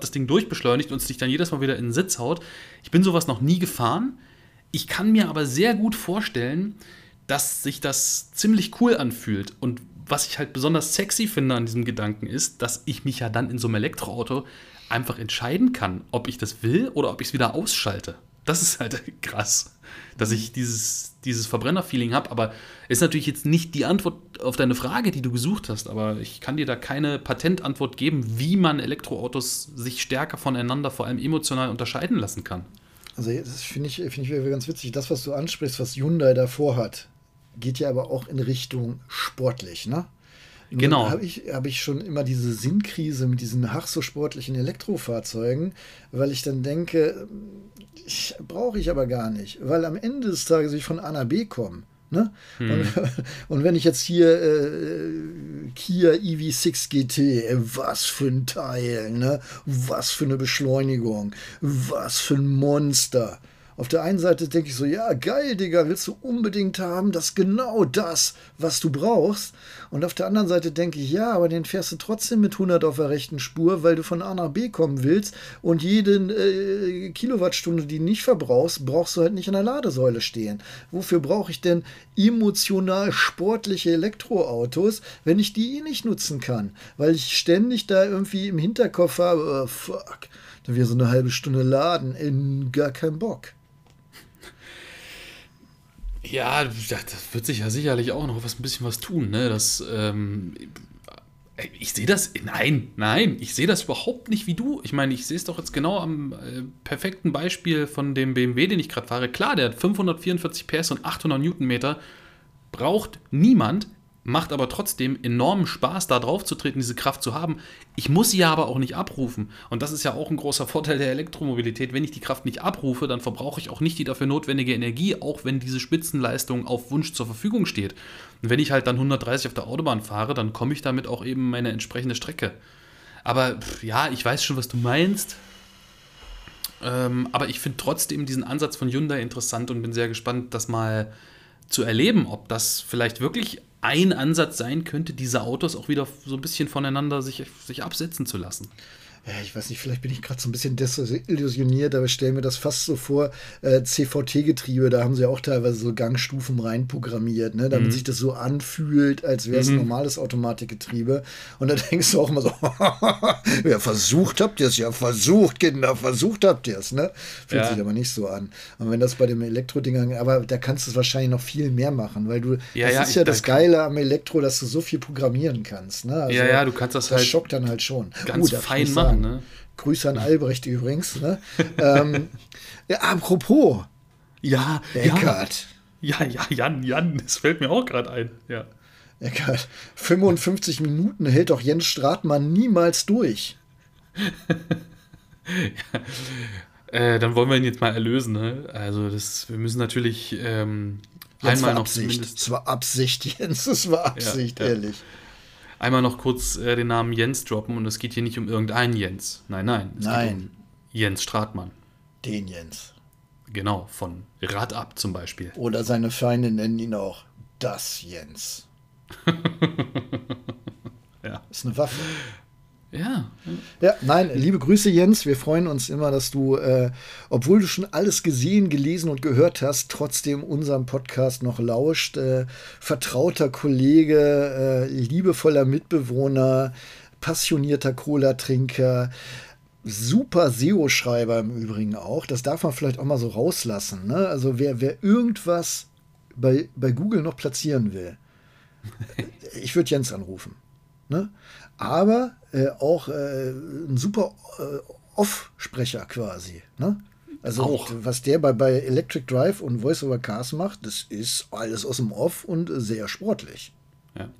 das Ding durchbeschleunigt und es dich dann jedes Mal wieder in den Sitz haut. Ich bin sowas noch nie gefahren. Ich kann mir aber sehr gut vorstellen, dass sich das ziemlich cool anfühlt. Und was ich halt besonders sexy finde an diesem Gedanken ist, dass ich mich ja dann in so einem Elektroauto einfach entscheiden kann, ob ich das will oder ob ich es wieder ausschalte. Das ist halt krass, dass ich dieses, dieses Verbrenner-Feeling habe. Aber ist natürlich jetzt nicht die Antwort auf deine Frage, die du gesucht hast. Aber ich kann dir da keine Patentantwort geben, wie man Elektroautos sich stärker voneinander, vor allem emotional, unterscheiden lassen kann. Also, das finde ich, find ich ganz witzig. Das, was du ansprichst, was Hyundai davor hat, geht ja aber auch in Richtung sportlich, ne? Genau. Habe ich, hab ich schon immer diese Sinnkrise mit diesen ach so sportlichen Elektrofahrzeugen, weil ich dann denke, brauche ich aber gar nicht, weil am Ende des Tages ich von A nach B komme. Ne? Hm. Und, und, wenn ich jetzt hier äh, Kia EV6 GT, äh, was für ein Teil, ne? was für eine Beschleunigung, was für ein Monster. Auf der einen Seite denke ich so, ja, geil, Digga, willst du unbedingt haben, das ist genau das, was du brauchst. Und auf der anderen Seite denke ich, ja, aber den fährst du trotzdem mit 100 auf der rechten Spur, weil du von A nach B kommen willst und jede äh, Kilowattstunde, die du nicht verbrauchst, brauchst du halt nicht in der Ladesäule stehen. Wofür brauche ich denn emotional sportliche Elektroautos, wenn ich die eh nicht nutzen kann? Weil ich ständig da irgendwie im Hinterkopf habe, oh, fuck, dann wir so eine halbe Stunde laden, in gar keinen Bock. Ja, das wird sich ja sicherlich auch noch was ein bisschen was tun, ne? Das, ähm, ich sehe das, nein, nein, ich sehe das überhaupt nicht wie du. Ich meine, ich sehe es doch jetzt genau am äh, perfekten Beispiel von dem BMW, den ich gerade fahre. Klar, der hat 544 PS und 800 Newtonmeter, braucht niemand, macht aber trotzdem enormen Spaß, da drauf zu treten, diese Kraft zu haben. Ich muss sie aber auch nicht abrufen. Und das ist ja auch ein großer Vorteil der Elektromobilität. Wenn ich die Kraft nicht abrufe, dann verbrauche ich auch nicht die dafür notwendige Energie, auch wenn diese Spitzenleistung auf Wunsch zur Verfügung steht. Und wenn ich halt dann 130 auf der Autobahn fahre, dann komme ich damit auch eben meine entsprechende Strecke. Aber ja, ich weiß schon, was du meinst. Ähm, aber ich finde trotzdem diesen Ansatz von Hyundai interessant und bin sehr gespannt, das mal zu erleben, ob das vielleicht wirklich ein Ansatz sein könnte, diese Autos auch wieder so ein bisschen voneinander sich, sich absetzen zu lassen ich weiß nicht, vielleicht bin ich gerade so ein bisschen desillusioniert, aber ich stelle mir das fast so vor, äh, CVT-Getriebe, da haben sie auch teilweise so Gangstufen reinprogrammiert, ne, damit mhm. sich das so anfühlt, als wäre es mhm. ein normales Automatikgetriebe. Und da denkst du auch immer so, ja, versucht habt ihr es, ja, versucht, Kinder, versucht habt ihr es, ne? Fühlt ja. sich aber nicht so an. Und wenn das bei dem Elektrodingern, aber da kannst du es wahrscheinlich noch viel mehr machen, weil du, ja, das ja, ist ja das Geile am Elektro, dass du so viel programmieren kannst, ne? Also, ja, ja, du kannst das, das halt. Das schockt dann halt schon. Ganz uh, fein machen. Ne? Grüße an Albrecht übrigens. Ne? ähm, ja, apropos. Ja, Eckart. Ja, ja, Jan, Jan, das fällt mir auch gerade ein. Ja. Eckart, 55 Minuten hält doch Jens Stratmann niemals durch. ja. Äh, dann wollen wir ihn jetzt mal erlösen. Ne? Also das, wir müssen natürlich ähm, einmal noch Absicht. zumindest. Es war Absicht, Jens, es war Absicht, ja, ehrlich einmal noch kurz äh, den Namen Jens droppen und es geht hier nicht um irgendeinen Jens. Nein, nein. Es nein. geht um Jens Stratmann. Den Jens. Genau, von Rad ab zum Beispiel. Oder seine Feinde nennen ihn auch das Jens. ja. Ist eine Waffe. Ja. Ja, nein, liebe Grüße, Jens. Wir freuen uns immer, dass du, äh, obwohl du schon alles gesehen, gelesen und gehört hast, trotzdem unserem Podcast noch lauscht. Äh, vertrauter Kollege, äh, liebevoller Mitbewohner, passionierter Cola-Trinker. Super SEO-Schreiber im Übrigen auch. Das darf man vielleicht auch mal so rauslassen. Ne? Also wer, wer irgendwas bei, bei Google noch platzieren will, ich würde Jens anrufen. Ne? Aber äh, auch äh, ein super äh, Off-Sprecher quasi. Ne? Also auch. was der bei, bei Electric Drive und Voice over Cars macht, das ist alles aus dem Off und sehr sportlich. Ja.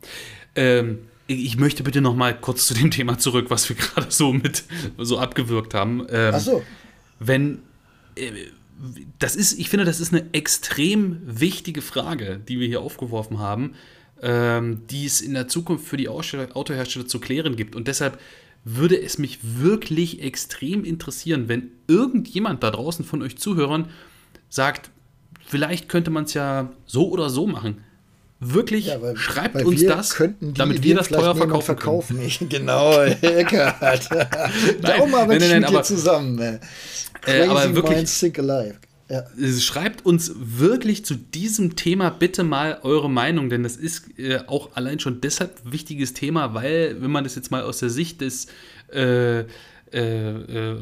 Ähm, ich möchte bitte noch mal kurz zu dem Thema zurück, was wir gerade so mit so abgewürgt haben. Ähm, Ach so. Wenn äh, das ist, ich finde, das ist eine extrem wichtige Frage, die wir hier aufgeworfen haben die es in der Zukunft für die Autohersteller zu klären gibt. Und deshalb würde es mich wirklich extrem interessieren, wenn irgendjemand da draußen von euch Zuhörern sagt, vielleicht könnte man es ja so oder so machen. Wirklich, ja, weil, schreibt weil uns das, damit wir das teuer verkaufen, verkaufen. Können. Genau, Eckart. Daumen aber nein, nein, nein, aber, zusammen. Äh, aber wirklich, ja. Schreibt uns wirklich zu diesem Thema bitte mal eure Meinung, denn das ist äh, auch allein schon deshalb ein wichtiges Thema, weil, wenn man das jetzt mal aus der Sicht des, äh, äh, äh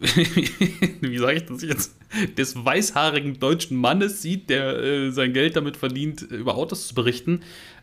wie sage ich das jetzt, des weißhaarigen deutschen Mannes sieht, der äh, sein Geld damit verdient, über Autos zu berichten,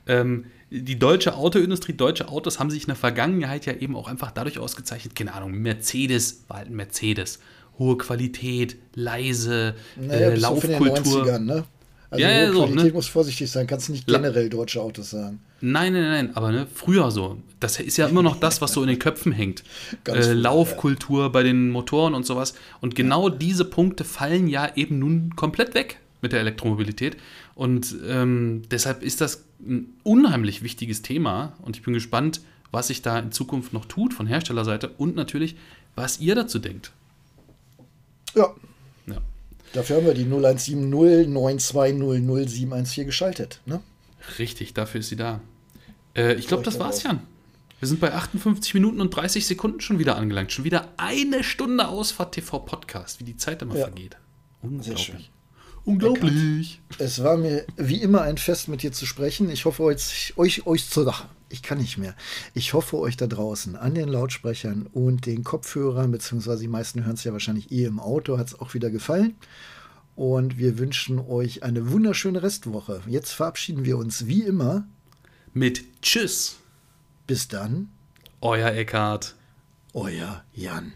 ähm, die deutsche Autoindustrie, deutsche Autos haben sich in der Vergangenheit ja eben auch einfach dadurch ausgezeichnet, keine Ahnung, Mercedes war halt ein Mercedes hohe Qualität, leise, naja, äh, Laufkultur. Den 90ern, ne? Also ja, hohe ja, so, Qualität ne? muss vorsichtig sein, kannst du nicht generell deutsche Autos sagen. Nein, nein, nein, aber ne, früher so. Das ist ja immer noch das, was so in den Köpfen hängt. Äh, früh, Laufkultur ja. bei den Motoren und sowas. Und genau ja. diese Punkte fallen ja eben nun komplett weg. mit der Elektromobilität. Und ähm, deshalb ist das ein unheimlich wichtiges Thema und ich bin gespannt, was sich da in Zukunft noch tut von Herstellerseite und natürlich, was ihr dazu denkt. Ja. Ja. Dafür haben wir die 0170 9200714 geschaltet. Ne? Richtig, dafür ist sie da. Äh, ich glaube, das war's. Jan. Wir sind bei 58 Minuten und 30 Sekunden schon wieder angelangt. Schon wieder eine Stunde Ausfahrt TV Podcast, wie die Zeit immer Ja. vergeht. Unglaublich. Unglaublich. Es war mir wie immer ein Fest, mit dir zu sprechen. Ich hoffe, euch, euch, euch zu. Ach, ich kann nicht mehr. Ich hoffe, euch da draußen an den Lautsprechern und den Kopfhörern, beziehungsweise die meisten hören es ja wahrscheinlich eh im Auto, hat es auch wieder gefallen. Und wir wünschen euch eine wunderschöne Restwoche. Jetzt verabschieden wir uns wie immer. Mit Tschüss, Bis dann, euer Eckhart. euer Jan.